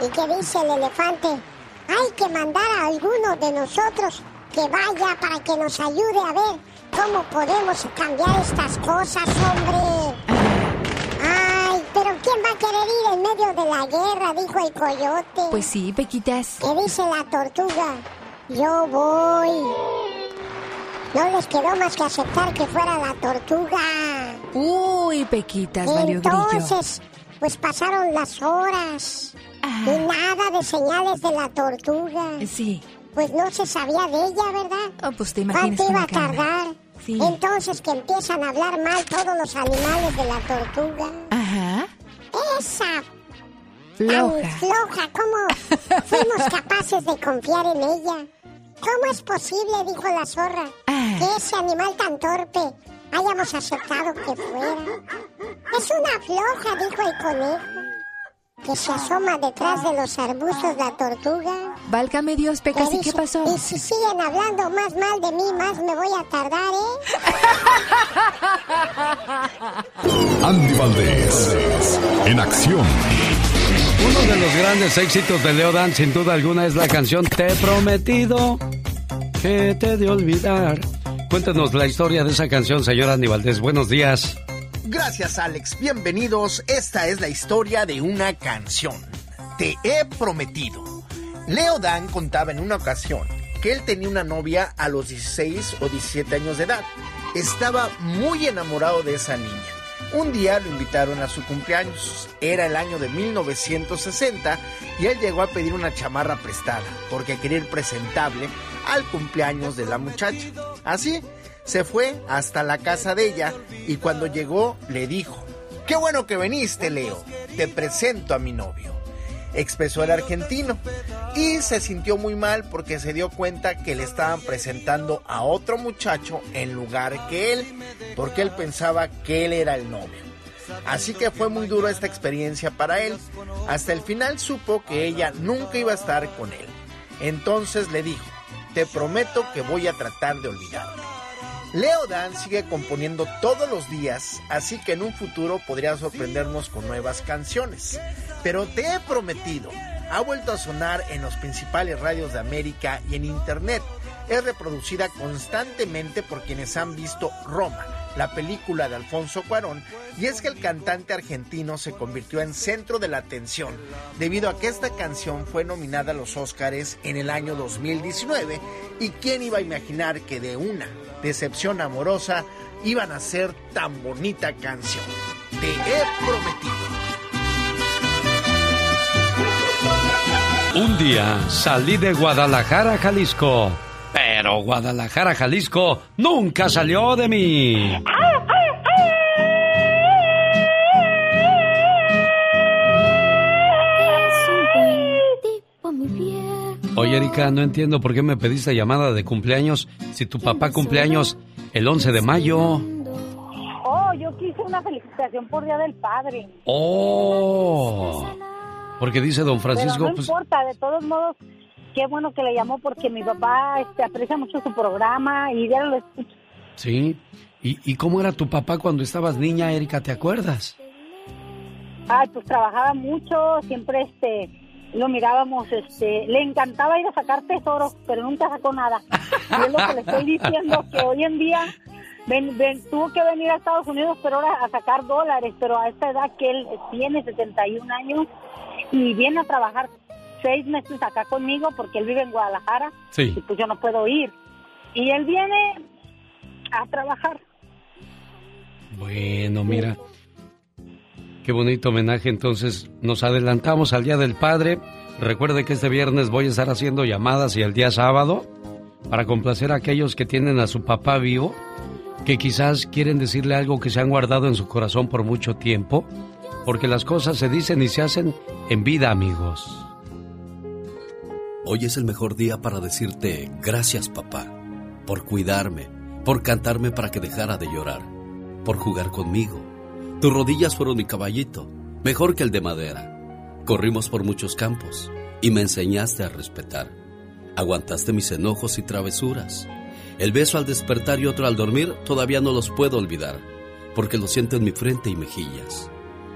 ¿Y qué dice el elefante? Hay que mandar a alguno de nosotros que vaya para que nos ayude a ver cómo podemos cambiar estas cosas, hombre. Ay, pero ¿quién va a querer ir en medio de la guerra? Dijo el coyote.
Pues sí, Pequitas.
¿Qué dice la tortuga? Yo voy. No les quedó más que aceptar que fuera la tortuga.
Uy, Pequitas, valió.
Entonces, pues pasaron las horas. Y nada de señales de la tortuga.
Sí.
Pues no se sabía de ella, ¿verdad?
Oh, pues te imaginas
¿Cuánto iba a tardar?
Sí.
Entonces que empiezan a hablar mal todos los animales de la tortuga.
Ajá.
Esa
Floja.
tan floja, ¿cómo fuimos capaces de confiar en ella? ¿Cómo es posible, dijo la zorra,
Ah.
que ese animal tan torpe hayamos aceptado que fuera? Es una floja, dijo el conejo, que se asoma detrás de los arbustos la tortuga.
Válgame Dios, Pecas, ¿y qué pasó?
Y si siguen hablando más mal de mí, más me voy a tardar, ¿eh?
Andy Valdés, en acción.
Uno de los grandes éxitos de Leo Dan, sin duda alguna, es la canción Te he prometido que te de olvidar. Cuéntenos la historia de esa canción, señora Andy Valdés. Buenos días.
Gracias, Alex. Bienvenidos. Esta es la historia de una canción. Te he prometido. Leo Dan contaba en una ocasión que él tenía una novia a los 16 o 17 años de edad. Estaba muy enamorado de esa niña. Un día lo invitaron a su cumpleaños. Era el año de 1960 y él llegó a pedir una chamarra prestada porque quería ir presentable al cumpleaños de la muchacha. Así, se fue hasta la casa de ella y cuando llegó le dijo, Qué bueno que viniste, Leo. Te presento a mi novio expresó el argentino y se sintió muy mal porque se dio cuenta que le estaban presentando a otro muchacho en lugar que él, porque él pensaba que él era el novio. Así que fue muy duro esta experiencia para él. Hasta el final supo que ella nunca iba a estar con él. Entonces le dijo, te prometo que voy a tratar de olvidarlo. Leo Dan sigue componiendo todos los días, así que en un futuro podría sorprendernos con nuevas canciones. Pero te he prometido, ha vuelto a sonar en los principales radios de América y en Internet. Es reproducida constantemente por quienes han visto Roma, la película de Alfonso Cuarón, y es que el cantante argentino se convirtió en centro de la atención debido a que esta canción fue nominada a los Óscares en el año 2019 y quién iba a imaginar que de una decepción amorosa iban a ser tan bonita canción. Te he prometido.
Un día salí de Guadalajara, Jalisco, pero Guadalajara, Jalisco nunca salió de mí. Oye, Erika, no entiendo por qué me pediste llamada de cumpleaños si tu papá cumpleaños el 11 de mayo.
Oh, yo quise una felicitación por Día del Padre.
Oh. Porque dice don Francisco.
Pero no
pues,
importa, de todos modos, qué bueno que le llamó porque mi papá este, aprecia mucho su programa y ya lo escucha.
Sí. ¿Y, ¿Y cómo era tu papá cuando estabas niña, Erika? ¿Te acuerdas?
Ay, pues trabajaba mucho, siempre este lo mirábamos, este, le encantaba ir a sacar tesoros, pero nunca sacó nada. Y es lo que le estoy diciendo, que hoy en día ven, ven, tuvo que venir a Estados Unidos, pero ahora a sacar dólares, pero a esta edad que él tiene 71 años y viene a trabajar seis meses acá conmigo porque él vive en Guadalajara
Sí.
y pues yo no puedo ir. Y él viene a trabajar.
Bueno, mira. Qué bonito homenaje. Entonces, nos adelantamos al Día del Padre. Recuerde que este viernes voy a estar haciendo llamadas y el día sábado para complacer a aquellos que tienen a su papá vivo, que quizás quieren decirle algo que se han guardado en su corazón por mucho tiempo, porque las cosas se dicen y se hacen en vida, amigos.
Hoy es el mejor día para decirte gracias papá, por cuidarme, por cantarme para que dejara de llorar, por jugar conmigo. Tus rodillas fueron mi caballito, mejor que el de madera. Corrimos por muchos campos y me enseñaste a respetar. Aguantaste mis enojos y travesuras. El beso al despertar y otro al dormir todavía no los puedo olvidar, porque lo siento en mi frente y mejillas.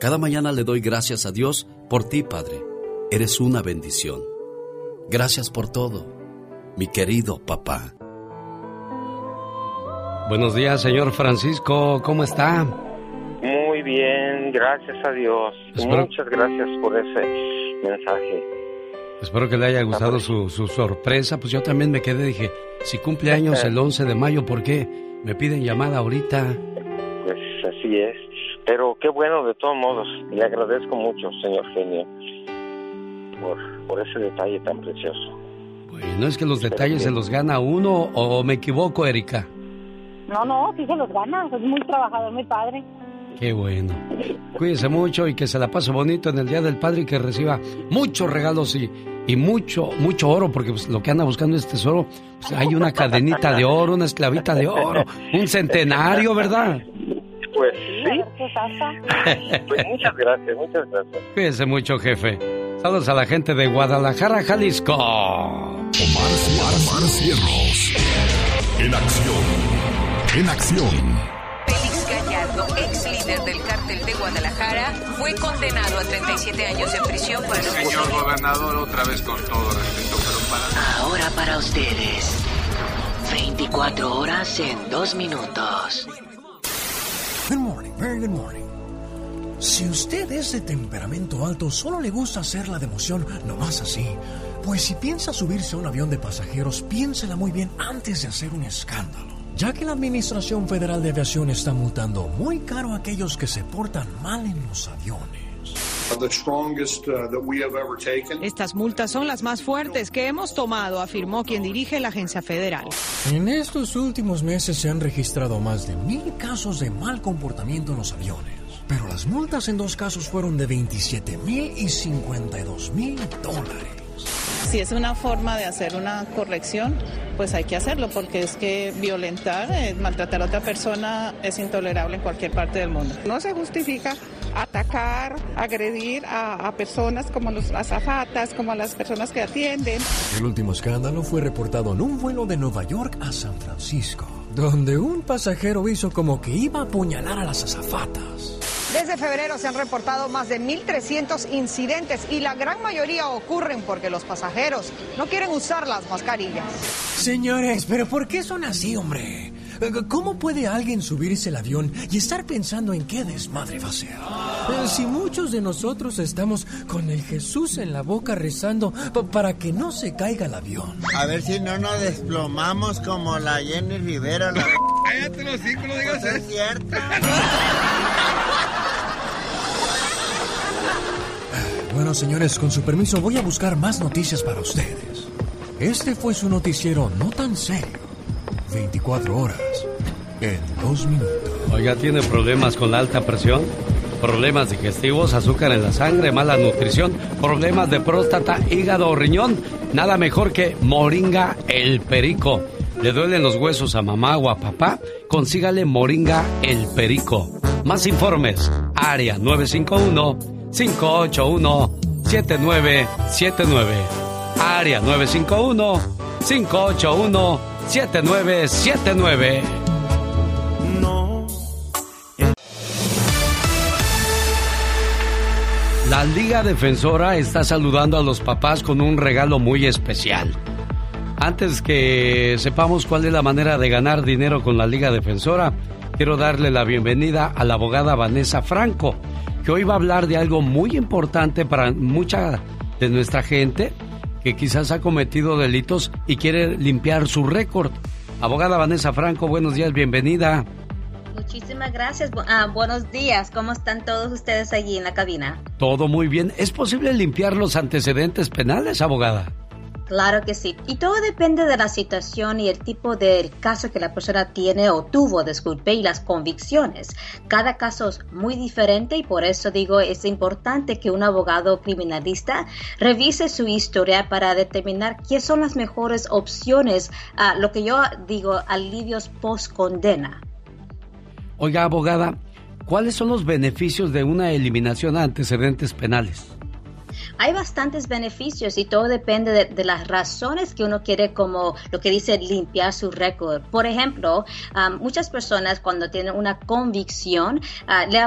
Cada mañana le doy gracias a Dios por ti, Padre. Eres una bendición. Gracias por todo, mi querido papá.
Buenos días, señor Francisco. ¿Cómo está?
Muy bien, gracias a Dios.
Espero-
Muchas gracias por ese mensaje.
Espero que le haya gustado su, su sorpresa. Pues yo también me quedé, dije, si cumple años el 11 de mayo, ¿por qué me piden llamada ahorita?
Pues así es. Pero qué bueno de todos modos. Le agradezco mucho, señor genio, por, por ese detalle tan precioso.
¿No es que los detalles se los gana uno o me equivoco, Erika?
No, no, sí se los gana, es muy trabajador, mi padre.
Qué bueno. Cuídese mucho y que se la pase bonito en el Día del Padre y que reciba muchos regalos y, y mucho, mucho oro, porque pues, lo que anda buscando es tesoro. Pues, hay una cadenita de oro, una esclavita de oro, un centenario, ¿verdad?
Pues sí. Pues muchas gracias, muchas gracias.
Cuídense mucho, jefe. Saludos a la gente de Guadalajara, Jalisco.
Omar, Omar Cierros. En acción. En acción.
Félix Gallardo, ex líder del cártel de Guadalajara, fue condenado a 37 años de prisión por el
Señor gobernador, otra vez con todo respeto, pero para...
Ahora para ustedes. 24 horas en 2 minutos.
Good morning, very good morning. Si usted es de temperamento alto, solo le gusta hacer la democión nomás así. Pues si piensa subirse a un avión de pasajeros, piénsela muy bien antes de hacer un escándalo. Ya que la Administración Federal de Aviación está multando muy caro a aquellos que se portan mal en los aviones.
Estas multas son las más fuertes que hemos tomado, afirmó quien dirige la agencia federal.
En estos últimos meses se han registrado más de mil casos de mal comportamiento en los aviones. Pero las multas en dos casos fueron de 27 mil y 52 mil dólares.
Si es una forma de hacer una corrección, pues hay que hacerlo, porque es que violentar, eh, maltratar a otra persona es intolerable en cualquier parte del mundo. No se justifica atacar, agredir a, a personas como los azafatas, como a las personas que atienden.
El último escándalo fue reportado en un vuelo de Nueva York a San Francisco, donde un pasajero hizo como que iba a apuñalar a las azafatas.
Desde febrero se han reportado más de 1.300 incidentes y la gran mayoría ocurren porque los pasajeros no quieren usar las mascarillas.
Señores, pero ¿por qué son así, hombre? ¿Cómo puede alguien subirse al avión y estar pensando en qué desmadre va a ser? Eh, Si muchos de nosotros estamos con el Jesús en la boca rezando pa- para que no se caiga el avión.
A ver si no nos desplomamos como la Jenny Rivera. La...
Cállate los cinco, no digas
Pues es cierto.
Bueno, señores, con su permiso voy a buscar más noticias para ustedes. Este fue su noticiero no tan serio. 24 horas en dos minutos.
Oiga, ¿tiene problemas con la alta presión? Problemas digestivos, azúcar en la sangre, mala nutrición, problemas de próstata, hígado o riñón. Nada mejor que Moringa el Perico. ¿Le duelen los huesos a mamá o a papá? Consígale Moringa el Perico. Más informes, área 951-581-7979. Área 951-581-7979. La Liga Defensora está saludando a los papás con un regalo muy especial. Antes que sepamos cuál es la manera de ganar dinero con la Liga Defensora, quiero darle la bienvenida a la abogada Vanessa Franco, que hoy va a hablar de algo muy importante para mucha de nuestra gente que quizás ha cometido delitos y quiere limpiar su récord. Abogada Vanessa Franco, buenos días, bienvenida.
Muchísimas gracias. Ah, buenos días. ¿Cómo están todos ustedes allí en la cabina?
Todo muy bien. ¿Es posible limpiar los antecedentes penales, abogada?
Claro que sí. Y todo depende de la situación y el tipo del caso que la persona tiene o tuvo, disculpe, y las convicciones. Cada caso es muy diferente y por eso digo es importante que un abogado criminalista revise su historia para determinar qué son las mejores opciones, a lo que yo digo, alivios post condena.
Oiga, abogada, ¿cuáles son los beneficios de una eliminación de antecedentes penales?
Hay bastantes beneficios y todo depende de, de las razones que uno quiere como lo que dice limpiar su récord. Por ejemplo, ah, muchas personas cuando tienen una convicción, ah, le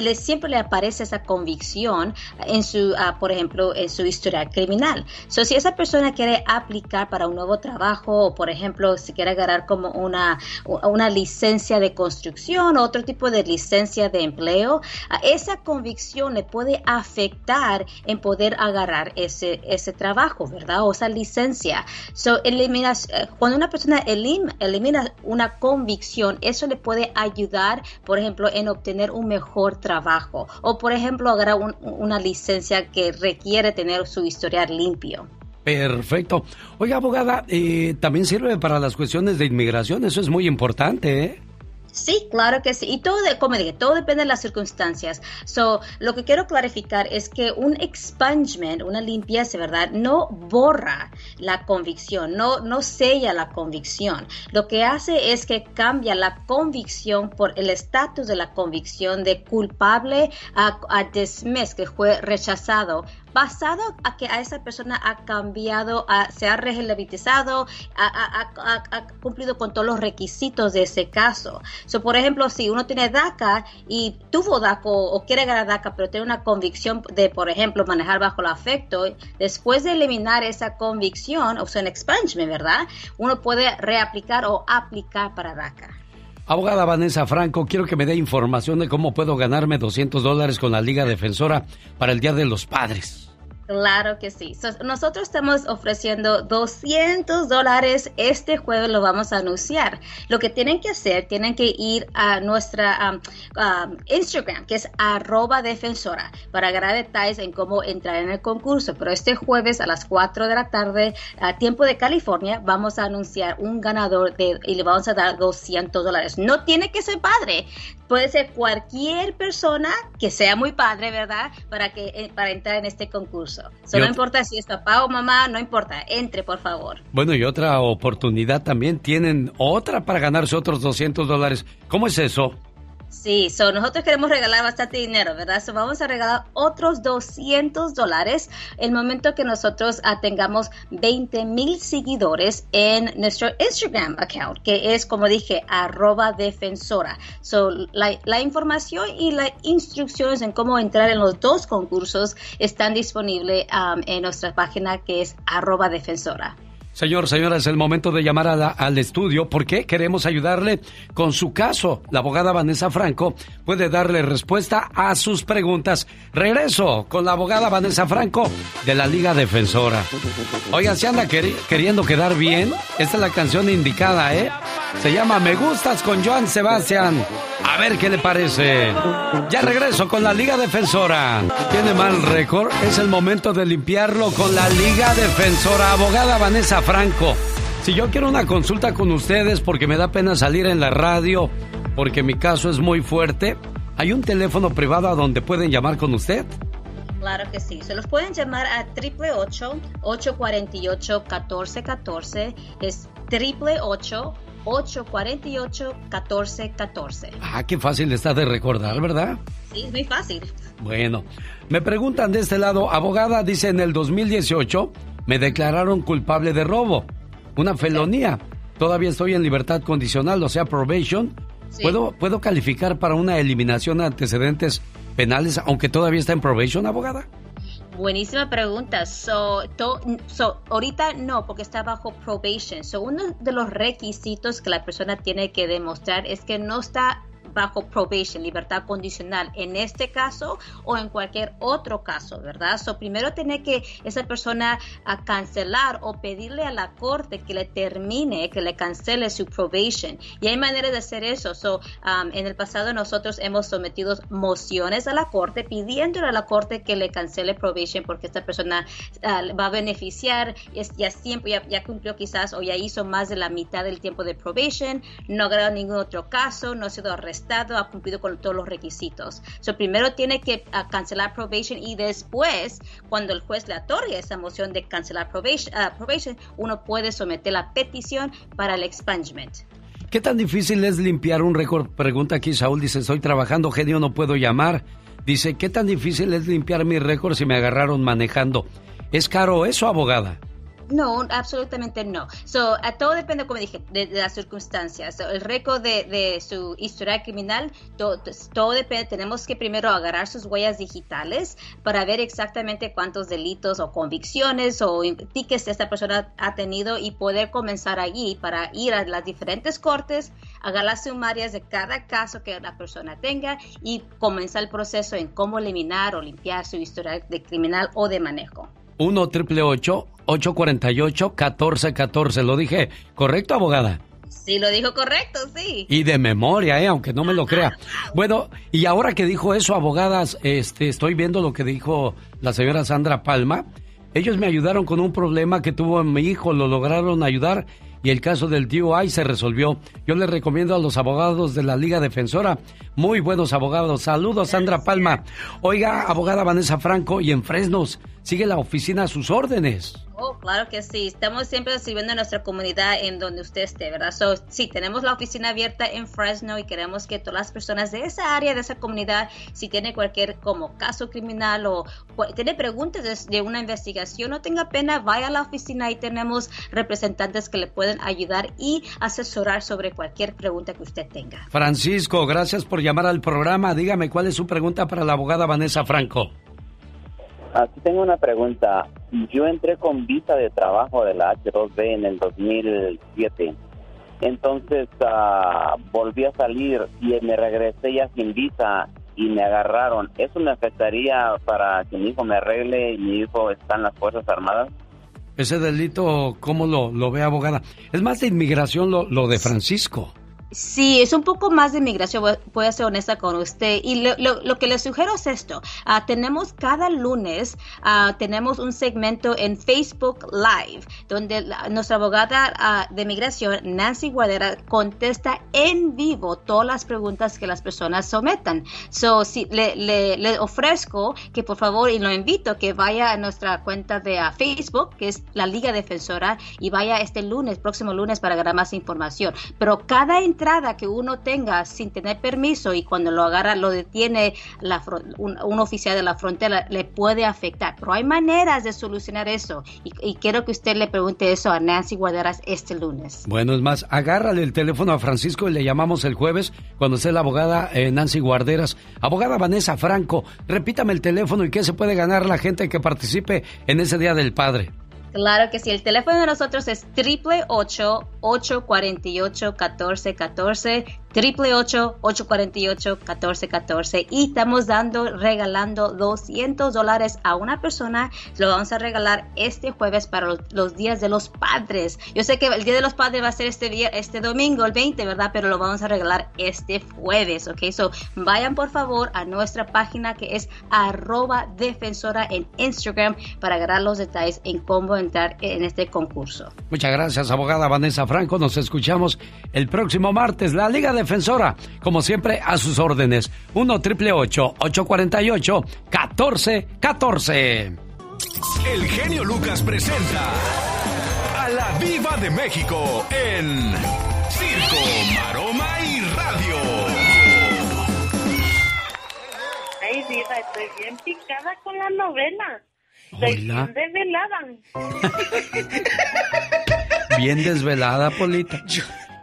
le- siempre le aparece esa convicción en su, ah, por ejemplo, en su historia criminal. So, si esa persona quiere aplicar para un nuevo trabajo o, por ejemplo, si quiere agarrar como una, una licencia de construcción o otro tipo de licencia de empleo, ah, esa convicción le puede afectar en poder agarrar ese, ese trabajo, ¿verdad? O esa licencia. So, eliminas, cuando una persona elim- elimina una convicción, eso le puede ayudar, por ejemplo, en obtener un mejor trabajo. O, por ejemplo, agarrar un- una licencia que requiere tener su historial limpio.
Perfecto. Oiga, abogada, eh, también sirve para las cuestiones de inmigración, eso es muy importante, ¿eh?
Sí, claro que sí. Y todo, como dije, todo depende de las circunstancias. So, lo que quiero clarificar es que un expungement, una limpieza, ¿verdad? No borra la convicción, no, no sella la convicción. Lo que hace es que cambia la convicción por el estatus de la convicción de culpable a, a dismiss, que fue rechazado basado a que a esa persona ha cambiado, se ha rehabilitado, ha, cumplido con todos los requisitos de ese caso. So, por ejemplo, si uno tiene DACA y tuvo DACA o, quiere ganar DACA, pero tiene una convicción de, por ejemplo, manejar bajo el afecto, después de eliminar esa convicción, o sea, un expungement, ¿verdad? Uno puede reaplicar o aplicar para DACA.
Abogada Vanessa Franco, quiero que me dé información de cómo puedo ganarme 200 dólares con la Liga Defensora para el Día de los Padres.
Claro que sí. nosotros estamos ofreciendo 200 dólares. Este jueves lo vamos a anunciar. Lo que tienen que hacer, tienen que ir a nuestra um, um, Instagram, que es arroba defensora, para ganar detalles en cómo entrar en el concurso. Pero este jueves a las 4 de la tarde, a tiempo de California, vamos a anunciar un ganador de, y le vamos a dar 200 dólares. No tiene que ser padre puede ser cualquier persona que sea muy padre, ¿verdad? Para que eh, para entrar en este concurso. no importa si es papá o mamá, no importa, entre por favor.
Bueno, y otra oportunidad también tienen otra para ganarse otros 200 dólares. ¿Cómo es eso?
Sí, so nosotros queremos regalar bastante dinero, ¿verdad? So vamos a regalar otros 200 dólares el momento que nosotros tengamos 20 mil seguidores en nuestro Instagram account, que es, como dije, arroba defensora. So la, la información y las instrucciones en cómo entrar en los dos concursos están disponibles um, en nuestra página que es arroba defensora.
Señor, señora, es el momento de llamar al estudio porque queremos ayudarle con su caso. La abogada Vanessa Franco puede darle respuesta a sus preguntas. Regreso con la abogada Vanessa Franco de la Liga Defensora. Oigan, si anda queriendo quedar bien, esta es la canción indicada, ¿eh? Se llama Me Gustas con Joan Sebastián. A ver qué le parece. Ya regreso con la Liga Defensora. Tiene mal récord. Es el momento de limpiarlo con la Liga Defensora. Abogada Vanessa Franco. Si yo quiero una consulta con ustedes porque me da pena salir en la radio, porque mi caso es muy fuerte, ¿hay un teléfono privado a donde pueden llamar con usted?
Claro que sí. Se los pueden llamar a 888-848-1414. Es 888 848-1414.
Ah, qué fácil está de recordar, ¿verdad?
Sí, es muy fácil.
Bueno, me preguntan de este lado, abogada, dice en el 2018 me declararon culpable de robo, una felonía. Todavía estoy en libertad condicional, o sea, probation. ¿Puedo, ¿Puedo calificar para una eliminación de antecedentes penales aunque todavía está en probation, abogada?
Buenísima pregunta. So, so, ahorita no, porque está bajo probation. So, uno de los requisitos que la persona tiene que demostrar es que no está bajo probation, libertad condicional, en este caso o en cualquier otro caso, ¿verdad? So, primero tiene que esa persona a cancelar o pedirle a la corte que le termine, que le cancele su probation. Y hay maneras de hacer eso. So, um, en el pasado nosotros hemos sometido mociones a la corte pidiéndole a la corte que le cancele probation porque esta persona uh, va a beneficiar, ya, tiempo, ya, ya, cumplió quizás o ya hizo más de la mitad del tiempo de probation, no ha ganado ningún otro caso, no ha sido arrestado ha cumplido con todos los requisitos. So, primero tiene que ah, cancelar probation y después, cuando el juez le otorgue esa moción de cancelar probation, ah, probation uno puede someter la petición para el expungement.
¿Qué tan difícil es limpiar un récord? Pregunta aquí Saúl, dice, estoy trabajando, genio, no puedo llamar. Dice, ¿qué tan difícil es limpiar mi récord si me agarraron manejando? ¿Es caro eso, abogada?
No, absolutamente no. So, a todo depende, como dije, de, las circunstancias. el récord de, su historia criminal, todo, depende. Tenemos que primero agarrar sus huellas digitales para ver exactamente cuántos delitos o convicciones o tickets esta persona ha tenido y poder comenzar allí para ir a las diferentes cortes, agarrar las sumarias de cada caso que la persona tenga y comenzar el proceso en cómo eliminar o limpiar su historia de criminal o de manejo.
1 triple 848 1414 ¿Lo dije correcto, abogada?
Sí, lo dijo correcto, sí.
Y de memoria, ¿eh? aunque no me lo crea. Bueno, y ahora que dijo eso, abogadas, este, estoy viendo lo que dijo la señora Sandra Palma. Ellos me ayudaron con un problema que tuvo mi hijo, lo lograron ayudar y el caso del DUI se resolvió. Yo le recomiendo a los abogados de la Liga Defensora, muy buenos abogados. Saludos, Sandra Palma. Oiga, abogada Vanessa Franco, y en Fresnos, sigue la oficina a sus órdenes.
Oh, claro que sí. Estamos siempre sirviendo a nuestra comunidad en donde usted esté, ¿verdad? So, sí, tenemos la oficina abierta en Fresno y queremos que todas las personas de esa área, de esa comunidad, si tiene cualquier como caso criminal o tiene preguntas de una investigación, no tenga pena, vaya a la oficina y tenemos representantes que le pueden ayudar y asesorar sobre cualquier pregunta que usted tenga.
Francisco, gracias por llamar al programa. Dígame cuál es su pregunta para la abogada Vanessa Franco.
Aquí tengo una pregunta. Yo entré con visa de trabajo de la H2B en el 2007. Entonces ah, volví a salir y me regresé ya sin visa y me agarraron. ¿Eso me afectaría para que mi hijo me arregle y mi hijo está en las Fuerzas Armadas?
Ese delito, ¿cómo lo, lo ve abogada? Es más de inmigración lo, lo de Francisco.
Sí, es un poco más de inmigración, voy- a ser honesta con usted. Y lo, lo- lo que le sugiero es esto. Ah, tenemos cada lunes, ah, tenemos un segmento en Facebook Live, donde la- nuestra abogada ah, de inmigración, Nancy Guardera, contesta en vivo todas las preguntas que las personas sometan. So, si, le, le- le ofrezco que por favor, y lo invito, que vaya a nuestra cuenta de Facebook, que es la Liga Defensora, y vaya este lunes, próximo lunes, para ganar más información. Pero cada entrada que uno tenga sin tener permiso y cuando lo agarra, lo detiene la, un, un oficial de la frontera, le puede afectar. Pero hay maneras de solucionar eso. Y, quiero que usted le pregunte eso a Nancy Guarderas este lunes.
Bueno, es más, agárrale el teléfono a Francisco y le llamamos el jueves cuando esté la abogada eh, Nancy Guarderas. Abogada Vanessa Franco, repítame el teléfono y qué se puede ganar la gente que participe en ese Día del Padre.
Claro que sí, el teléfono de nosotros es 888-848-1414, 888-848-1414 y estamos dando, regalando 200 dólares a una persona, lo vamos a regalar este jueves para los, días de los padres. Yo sé que el día de los padres va a ser este, día, este domingo, el 20, ¿verdad? Pero lo vamos a regalar este jueves, ¿ok? So, vayan por favor a nuestra página que es arroba defensora en Instagram para agarrar los detalles en cómo entrar en este concurso.
Muchas gracias, abogada Vanessa Franco. Nos escuchamos el próximo martes. La Liga Defensora, como siempre, a sus órdenes. 1 triple 848 1414
El genio Lucas presenta a la Viva de México en Circo, Maroma y Radio.
Ay, diva, estoy bien picada con la novela. Estoy
Hola.
bien desvelada.
Bien desvelada, Polita.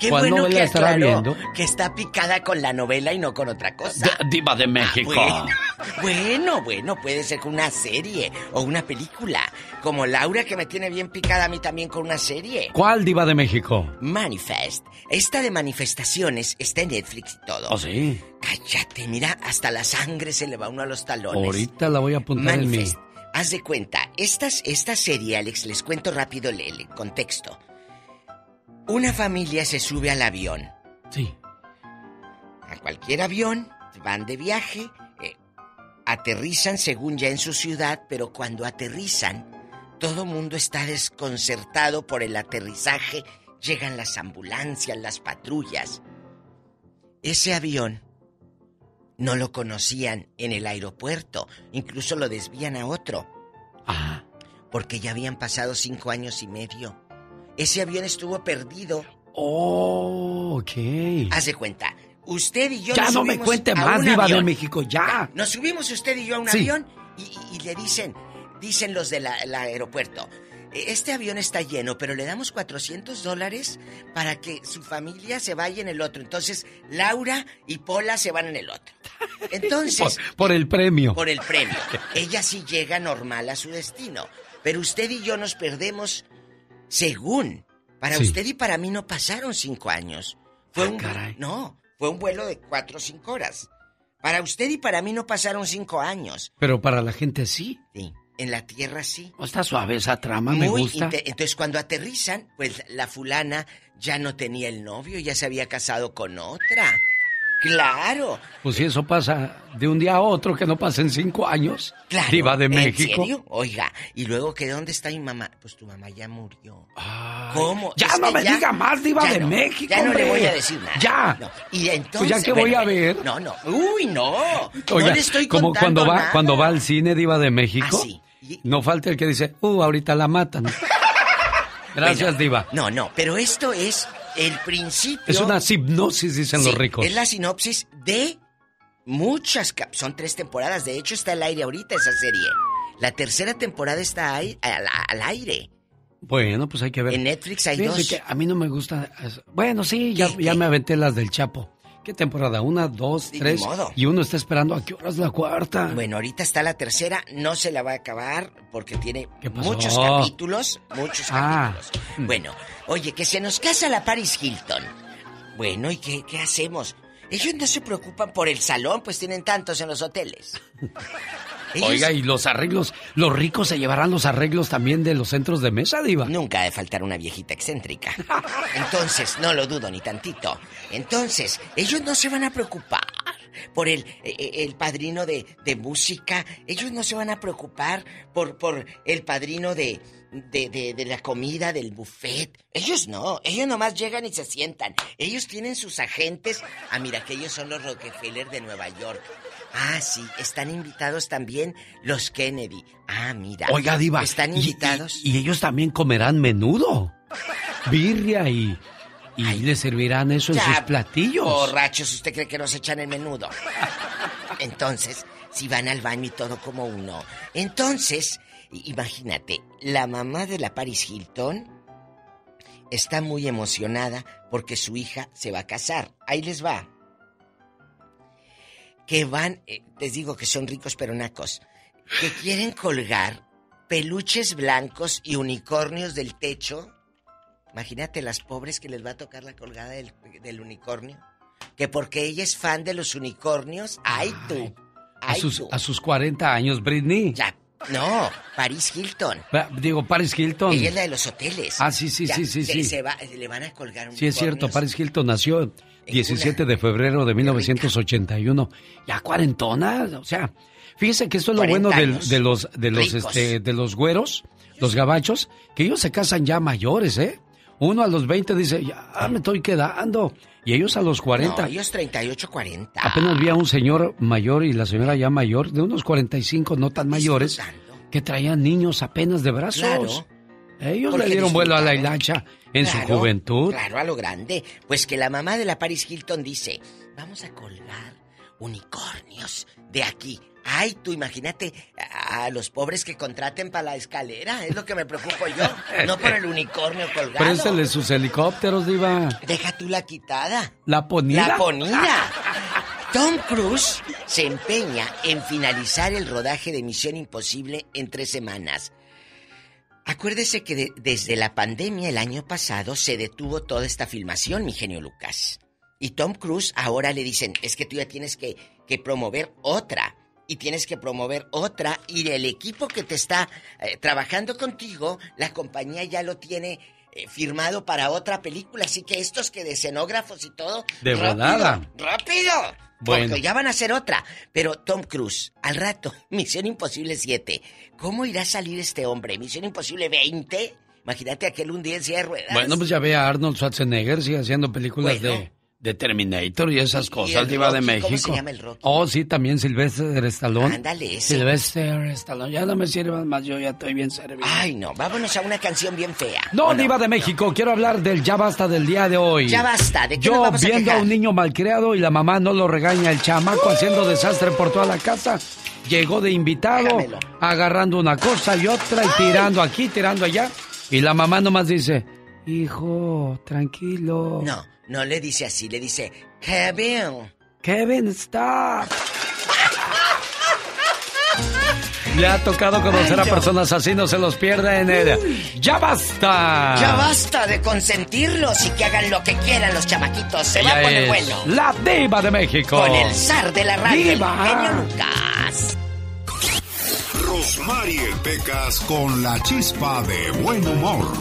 Qué
¿Cuál
bueno
novela
que
estará viendo?
que está picada con la novela y no con otra cosa.
D- Diva de México.
Ah, bueno, bueno, bueno, puede ser con una serie o una película. Como Laura que me tiene bien picada a mí también con una serie.
¿Cuál Diva de México?
Manifest. Esta de manifestaciones está en Netflix y todo.
¿Oh, sí?
Cállate, mira, hasta la sangre se le va uno a los talones.
Ahorita la voy a apuntar en mi...
Manifest. Haz de cuenta, estas, esta serie, Alex, les cuento rápido el, el contexto. Una familia se sube al avión.
Sí.
A cualquier avión, van de viaje, eh, aterrizan según ya en su ciudad, pero cuando aterrizan, todo mundo está desconcertado por el aterrizaje. Llegan las ambulancias, las patrullas. Ese avión no lo conocían en el aeropuerto, incluso lo desvían a otro.
Ah.
Porque ya habían pasado cinco años y medio. Ese avión estuvo perdido.
Oh, ok.
Haz de cuenta. Usted y yo
Ya
nos
no me cuente más, Diva de
avión.
México, ya.
Nos subimos usted y yo a un
Sí.
avión y, le dicen, dicen los del aeropuerto, "E- este avión está lleno, pero le damos 400 dólares para que su familia se vaya en el otro. Entonces, Laura y Pola se van en el otro. Entonces,
Por, por el premio.
por el premio. Ella sí llega normal a su destino. Pero usted y yo nos perdemos según. Para
Sí.
usted y para mí no pasaron cinco años. Fue
Ah,
un
caray.
no, fue un vuelo de cuatro o cinco horas. Para usted y para mí no pasaron cinco años.
Pero para la gente sí.
Sí. En la tierra sí.
Está suave esa trama, me
Muy
gusta.
inte- Entonces cuando aterrizan, pues la fulana ya no tenía el novio, ya se había casado con otra. Claro.
Pues si eso pasa de un día a otro, que no pasen cinco años.
Claro.
Diva de
¿En
México.
serio? Oiga, y luego que dónde está mi mamá? Pues tu mamá ya murió. ¿Cómo?
Ya
Es
no me diga más, Diva de
no,
México,
Ya no le voy a decir nada.
Ya.
No. Y entonces.
Pues ya que voy a ver.
No, no. Uy, no.
Oiga,
no le estoy
como
contando
cuando va,
nada.
cuando va al cine Diva de México,
Ah, sí.
no falta el que dice, uh, ahorita la matan. Gracias,
Bueno,
Diva.
No, no, pero esto es el principio.
Es una hipnosis, dicen los ricos.
Es la sinopsis de muchas. Son tres temporadas. De hecho, está al aire ahorita esa serie. La tercera temporada está ahí, al, al aire.
Bueno, pues hay que ver.
En Netflix hay dos.
que a mí no me gusta. Bueno, sí, ya, ya me aventé las del Chapo. ¿Qué temporada? Una, dos, tres.
modo.
Y uno está esperando a qué hora es la cuarta.
Bueno, ahorita está la tercera, no se la va a acabar porque tiene muchos capítulos, muchos
Ah.
capítulos. Bueno, oye, que se nos casa la Paris Hilton. Bueno, ¿y qué, qué hacemos? Ellos no se preocupan por el salón, pues tienen tantos en los hoteles. Ellos-
Oiga, y los arreglos, los ricos se llevarán los arreglos también de los centros de mesa, Diva.
Nunca ha de faltar una viejita excéntrica. Entonces, no lo dudo ni tantito. Entonces, ellos no se van a preocupar por el, eh, el padrino de, de música. Ellos no se van a preocupar por, por el padrino de, de, de- de la comida, del buffet. Ellos no. Ellos nomás llegan y se sientan. Ellos tienen sus agentes. Ah, mira, que ellos son los Rockefeller de Nueva York. Ah, sí, están invitados también los Kennedy. Ah, mira.
Oiga, Diva.
Están invitados.
Y, y ellos también comerán menudo. Birria y. Y le servirán eso en
Ya,
sus platillos.
Borrachos, ¿usted cree que nos echan el menudo? Entonces, si van al baño y todo como uno. Entonces, imagínate, la mamá de la Paris Hilton está muy emocionada porque su hija se va a casar. Ahí les va. Que van, eh, les digo que son ricos pero nacos, que quieren colgar peluches blancos y unicornios del techo. Imagínate las pobres que les va a tocar la colgada del, del unicornio. Que porque ella es fan de los unicornios. ¡Ay, tú!
A
¡Ay,
sus,
tú!
a sus 40 años, Britney.
Ya, no, Paris Hilton.
Digo, Paris Hilton.
Ella es la de los hoteles.
Ah, sí, sí,
Ya,
sí, sí,
se-
sí.
se va- le van a colgar
Sí, es cierto. Paris Hilton nació 17 de febrero de 1981. Ya cuarentona, o sea, fíjese que esto es lo
40
bueno de los de los
Ricos.
este, de los güeros, los gabachos, que ellos se casan ya mayores, ¿eh? Uno a los 20 dice, "Ya me estoy quedando." Y ellos a los 40
No, ellos 38, 40.
Apenas vi a un señor mayor y la señora ya mayor, de unos 45, no tan mayores, que traían niños apenas de brazos.
Claro.
Ellos le dieron vuelo a la hilacha en su juventud.
Claro, a lo grande. Pues que la mamá de la Paris Hilton dice, vamos a colgar unicornios de aquí. Ay, tú imagínate a, a los pobres que contraten para la escalera. Es lo que me preocupo yo. No por el unicornio colgado.
Préstele sus helicópteros, diva.
Deja tú la quitada.
La ponida.
La ponida. Tom Cruise se empeña en finalizar el rodaje de Misión Imposible en tres semanas. Acuérdese que de- desde la pandemia el año pasado se detuvo toda esta filmación, mi genio Lucas. Y Tom Cruise ahora le dicen, es que tú ya tienes que, que promover otra. Y tienes que promover otra. Y el equipo que te está eh, trabajando contigo, la compañía ya lo tiene eh, firmado para otra película. Así que estos que de escenógrafos y todo...
De
rápido,
volada.
¡Rápido!
Bueno.
Porque ya van a hacer otra. Pero Tom Cruise, al rato, Misión Imposible 7. ¿Cómo irá a salir este hombre? ¿Misión Imposible 20? Imagínate aquel un día en silla de ruedas.
Bueno, pues ya ve a Arnold Schwarzenegger, sigue haciendo películas
Bueno.
de, de Terminator y esas cosas, diva de México.
¿cómo se llama el Rocky?
Oh, sí, también Sylvester Stallone.
Ándale, ese.
Sylvester Stallone. Ya no me sirvan más, yo ya estoy bien servido.
Ay, no, vámonos a una canción bien fea.
No,
¿O
Diva de México, quiero hablar del ya basta del día de hoy.
Ya basta, ¿de qué
Yo
nos vamos
viendo a, un niño malcriado y la mamá no lo regaña, el chamaco haciendo desastre por toda la casa. Llegó de invitado,
Déjamelo.
agarrando una cosa y otra y tirando aquí, tirando allá. Y la mamá nomás dice, hijo, tranquilo.
No, no le dice así, le dice, Kevin.
Kevin, stop. Le ha tocado conocer
Ay,
a personas así, no se los pierda en el... ¡Ya basta!
Ya basta de consentirlos y que hagan lo que quieran los chamaquitos. Se va a
Ella
poner bueno.
La diva de México.
Con el zar de la radio,
Diva.
el genio Lucas.
Rosmarie Pecas con la chispa de buen humor.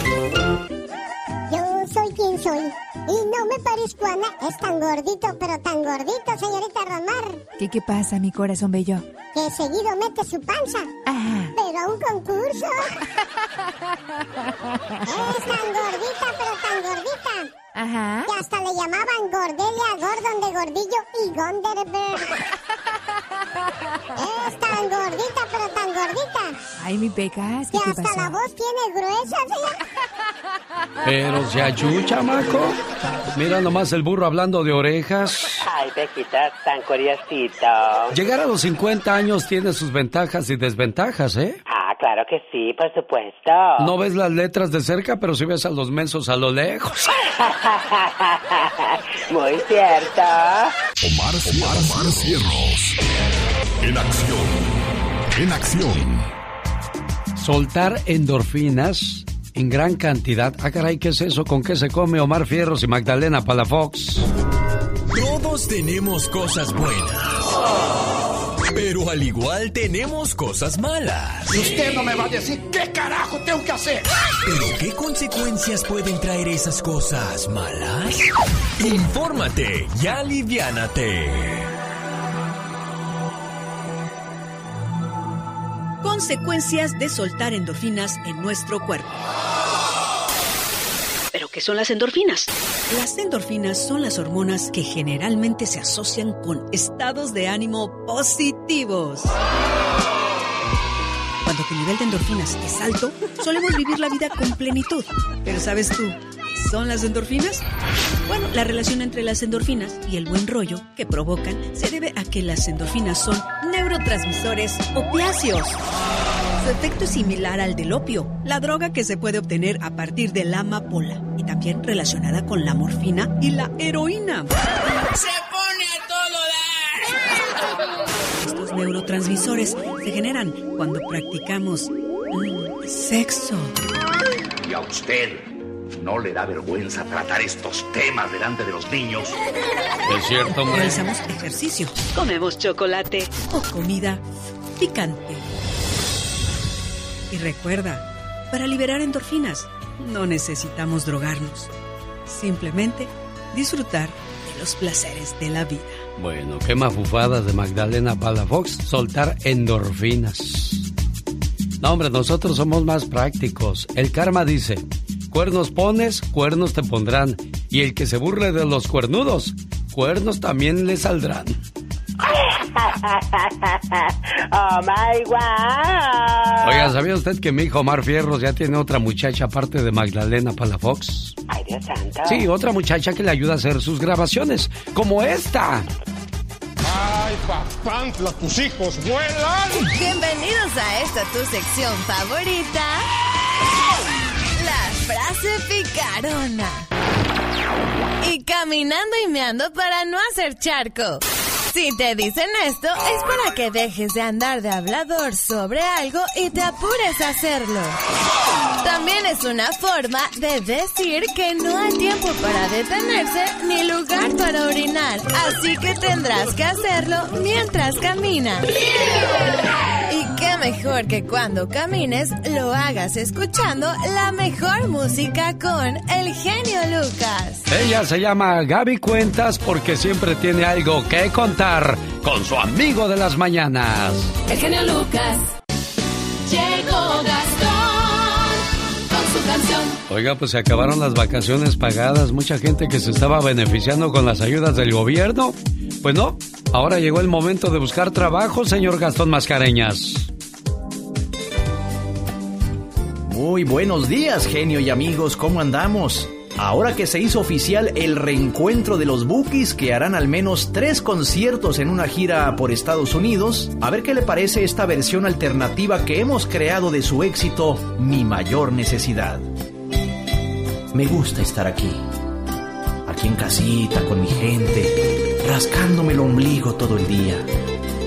Yo soy quien soy, Y no me parezco a nada. Es tan gordito, pero tan gordito, señorita Romar.
¿Qué, qué pasa, mi corazón bello?
Que seguido mete su panza. Pero a un concurso. es tan gordita, pero tan gordita.
Ajá.
Que hasta le llamaban Gordelia, Gordon de Gordillo y Gonderberg. es tan gordita, pero tan gordita.
Ay, mi pecas, ¿qué
Que
te
hasta
pasó?
la voz tiene gruesa, señor.
Pero se achucha, Maco. Mira nomás el burro hablando de orejas.
Ay, Pequita, tan curiosito.
Llegar a los 50 años tiene sus ventajas y desventajas, ¿eh?
Ah, claro que sí, por supuesto.
No ves las letras de cerca, pero sí ves a los mensos a lo lejos.
Muy cierto.
Omar, Omar, Omar Cierros. En acción. En acción.
Soltar endorfinas en gran cantidad. Ah, caray, ¿qué es eso? ¿Con qué se come Omar Fierros y Magdalena Palafox?
Todos tenemos cosas buenas. Pero al igual tenemos cosas malas.
Y usted no me va a decir qué carajo tengo que hacer.
¿Pero qué consecuencias pueden traer esas cosas malas? Infórmate y aliviánate.
Consecuencias de soltar endorfinas en nuestro cuerpo. ¿Pero qué son las endorfinas? Las endorfinas son las hormonas que generalmente se asocian con estados de ánimo positivos. Cuando tu nivel de endorfinas es alto, solemos vivir la vida con plenitud. Pero ¿sabes tú son las endorfinas? Bueno, la relación entre las endorfinas y el buen rollo que provocan se debe a que las endorfinas son neurotransmisores opiáceos. Efecto es similar al del opio, la droga que se puede obtener a partir de la amapola y también relacionada con la morfina y la heroína.
¡Se pone a todo dar!
Estos neurotransmisores se generan cuando practicamos mm, sexo.
¿Y a usted no le da vergüenza tratar estos temas delante de los niños?
Es cierto, hombre.
Realizamos ejercicio, comemos chocolate o comida picante. Y recuerda, para liberar endorfinas no necesitamos drogarnos, simplemente disfrutar de los placeres de la vida.
Bueno, qué mafufadas de Magdalena Palafox soltar endorfinas. No, hombre, nosotros somos más prácticos. El karma dice, cuernos pones, cuernos te pondrán. Y el que se burle de los cuernudos, cuernos también le saldrán.
Oh my wow.
Oiga, ¿sabía usted que mi hijo Omar Fierros ya tiene otra muchacha aparte de Magdalena Palafox?
Ay, Dios santo.
Sí, otra muchacha que le ayuda a hacer sus grabaciones, como esta.
¡Ay, papantla, tus hijos vuelan!
Bienvenidos a esta tu sección favorita. La frase picarona. Y caminando y meando para no hacer charco. Si te dicen esto, es para que dejes de andar de hablador sobre algo y te apures a hacerlo. También es una forma de decir que no hay tiempo para detenerse ni lugar para orinar, así que tendrás que hacerlo mientras caminas. Y qué mejor que cuando camines lo hagas escuchando la mejor música con el genio Lucas.
Ella se llama Gaby Cuentas porque siempre tiene algo que contar con su amigo de las mañanas.
El genio Lucas. Llegó Gastón con su canción.
Oiga, pues se acabaron las vacaciones pagadas. Mucha gente que se estaba beneficiando con las ayudas del gobierno. Pues no, ahora llegó el momento de buscar trabajo, señor Gastón Mascareñas.
Muy buenos días, genio y amigos, ¿cómo andamos? Ahora que se hizo oficial el reencuentro de los Bookies que harán al menos tres conciertos en una gira por Estados Unidos, a ver qué le parece esta versión alternativa que hemos creado de su éxito Mi mayor necesidad. Me gusta estar aquí, aquí en casita con mi gente, rascándome el ombligo todo el día,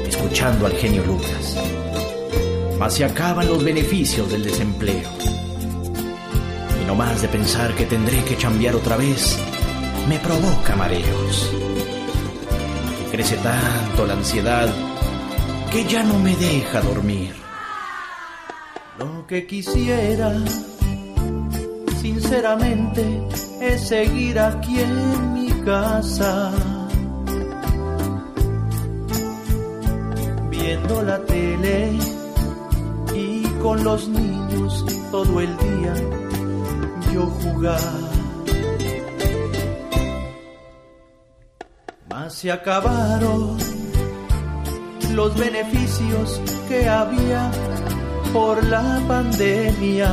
escuchando al genio Lucas. Mas acaban los beneficios del desempleo. Y no más de pensar que tendré que cambiar otra vez, me provoca mareos. Crece tanto la ansiedad que ya no me deja dormir. Lo que quisiera, sinceramente, es seguir aquí en mi casa. Viendo la tele y con los niños todo el día yo jugar. Mas se acabaron los beneficios que había por la pandemia.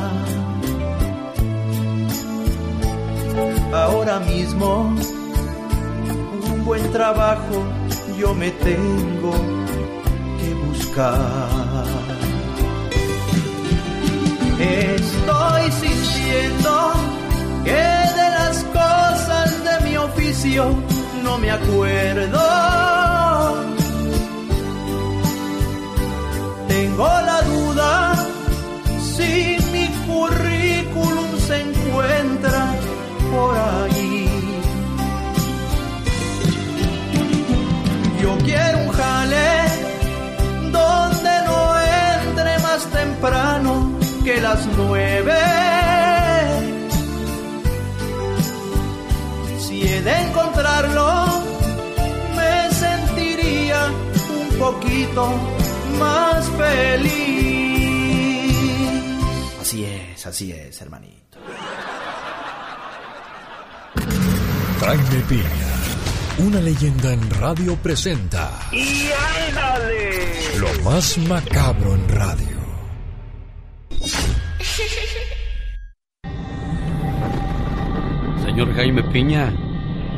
Ahora mismo, un buen trabajo yo me tengo que buscar. Estoy sintiendo que de las cosas de mi oficio no me acuerdo. Tengo la duda si mi currículum se encuentra por ahí. Yo quiero un jale donde no entre más temprano las nueve. Si he de encontrarlo, me sentiría un poquito más feliz. Así es, así es, hermanito.
Jaime Piña, una leyenda en radio presenta.
¡Y ándale!
Lo más macabro en radio.
Señor Jaime Piña.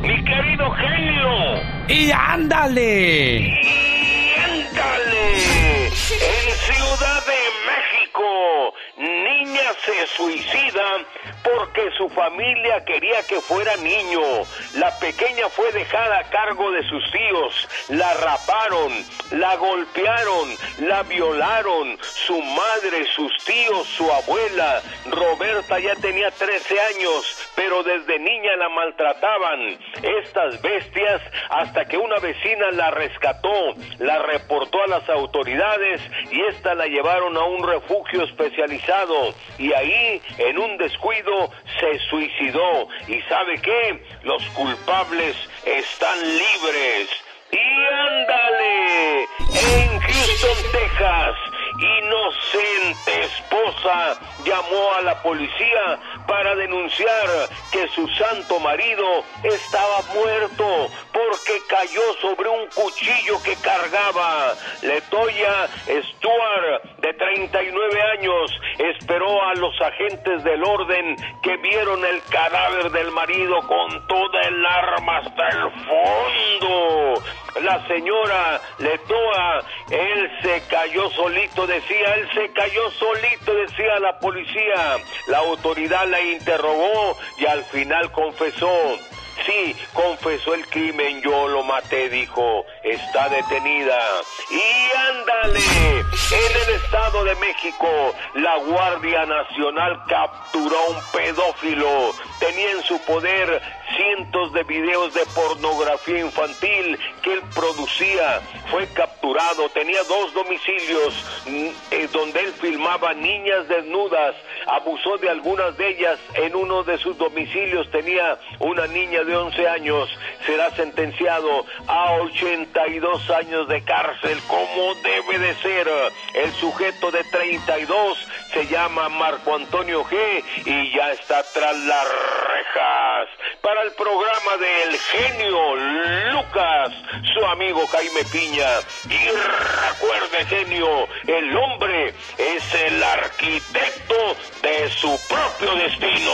Mi querido genio.
¡Y ándale!
¡Y ándale! En Ciudad de México, niña se suicida porque su familia quería que fuera niño. La pequeña fue dejada a cargo de sus tíos. La raparon, la golpearon, la violaron. Su madre, sus tíos, su abuela. Roberta ya tenía 13 años, pero desde niña la maltrataban. Estas bestias hasta que una vecina la rescató, la reportó a las autoridades y esta la llevaron a un refugio especializado y ahí en un descuido se suicidó. ¿Y sabe qué? Los culpables están libres. Y ándale, en Houston, Texas, inocente esposa llamó a la policía para denunciar que su santo marido estaba muerto porque cayó sobre un cuchillo que cargaba. Letoya Stuart, de 39 años, esperó a los agentes del orden que vieron el cadáver del marido con toda el arma hasta el fondo. La señora Letoa, él se cayó solito, decía, él se cayó solito, decía la policía. La autoridad la interrogó y al final confesó. Sí, confesó el crimen, yo lo maté, dijo. Está detenida. Y ándale, en el Estado de México, la Guardia Nacional capturó a un pedófilo. Tenía en su poder cientos de videos de pornografía infantil que él producía. Fue capturado, tenía dos domicilios mm, eh, donde él filmaba niñas desnudas, abusó de algunas de ellas. En uno de sus domicilios tenía una niña de 11 años. Será sentenciado a 82 años de cárcel, como debe de ser. El sujeto de 32 se llama Marco Antonio G y ya está tras las rejas. Para el programa del genio Lucas, su amigo Jaime Piña. Y recuerde, genio, el hombre es el arquitecto de su propio destino.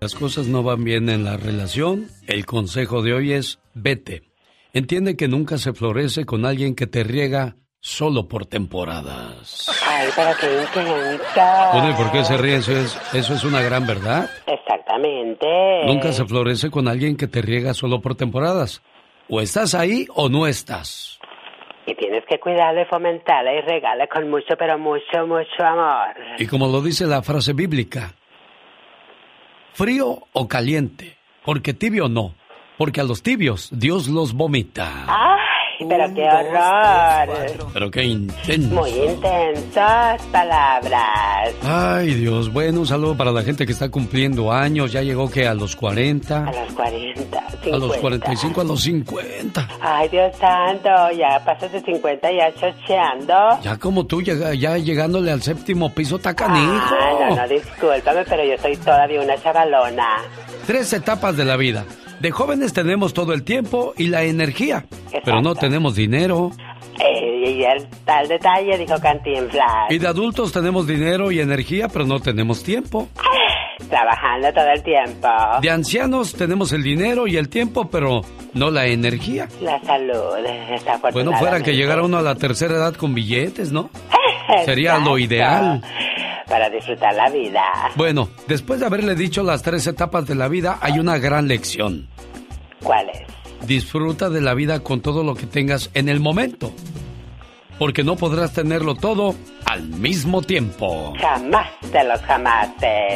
Las cosas no van bien en la relación, el consejo de hoy es vete. Entiende que nunca se florece con alguien que te riega solo por temporadas.
Ay, pero qué.
Bueno, ¿y por qué se ríe? Eso es, eso es una gran verdad.
Exactamente.
Nunca se florece con alguien que te riega solo por temporadas. O estás ahí o no estás.
Y tienes que cuidarla y fomentarla y regarla con mucho, pero mucho, mucho amor.
Y como lo dice la frase bíblica, frío o caliente, porque tibio no, porque a los tibios Dios los vomita.
¡Ay, pero qué horror!
Pero qué intenso.
Muy intensas palabras.
Ay, Dios. Bueno, un saludo para la gente que está cumpliendo años. Ya llegó que a los 40.
A los 40, 50.
A los 45, a los 50.
Ay, Dios santo, ya pasas de 50 ya chocheando.
Ya como tú, llega- ya llegándole al séptimo piso, tacanijo.
Ah, no, no, discúlpame, pero yo soy todavía una chavalona.
Tres etapas de la vida. De jóvenes tenemos todo el tiempo y la energía, pero no tenemos dinero.
Eh, y el tal detalle, dijo Cantinflas.
Y de adultos tenemos dinero y energía, pero no tenemos tiempo.
Trabajando todo el tiempo.
De ancianos tenemos el dinero y el tiempo, pero no la energía.
La salud, está
Bueno, fuera que llegara uno a la tercera edad con billetes, ¿no? Sería lo ideal.
Para disfrutar la vida.
Bueno, después de haberle dicho las tres etapas de la vida, hay una gran lección.
¿Cuál es?
Disfruta de la vida con todo lo que tengas en el momento. Porque no podrás tenerlo todo al mismo tiempo.
Jamás de los jamases.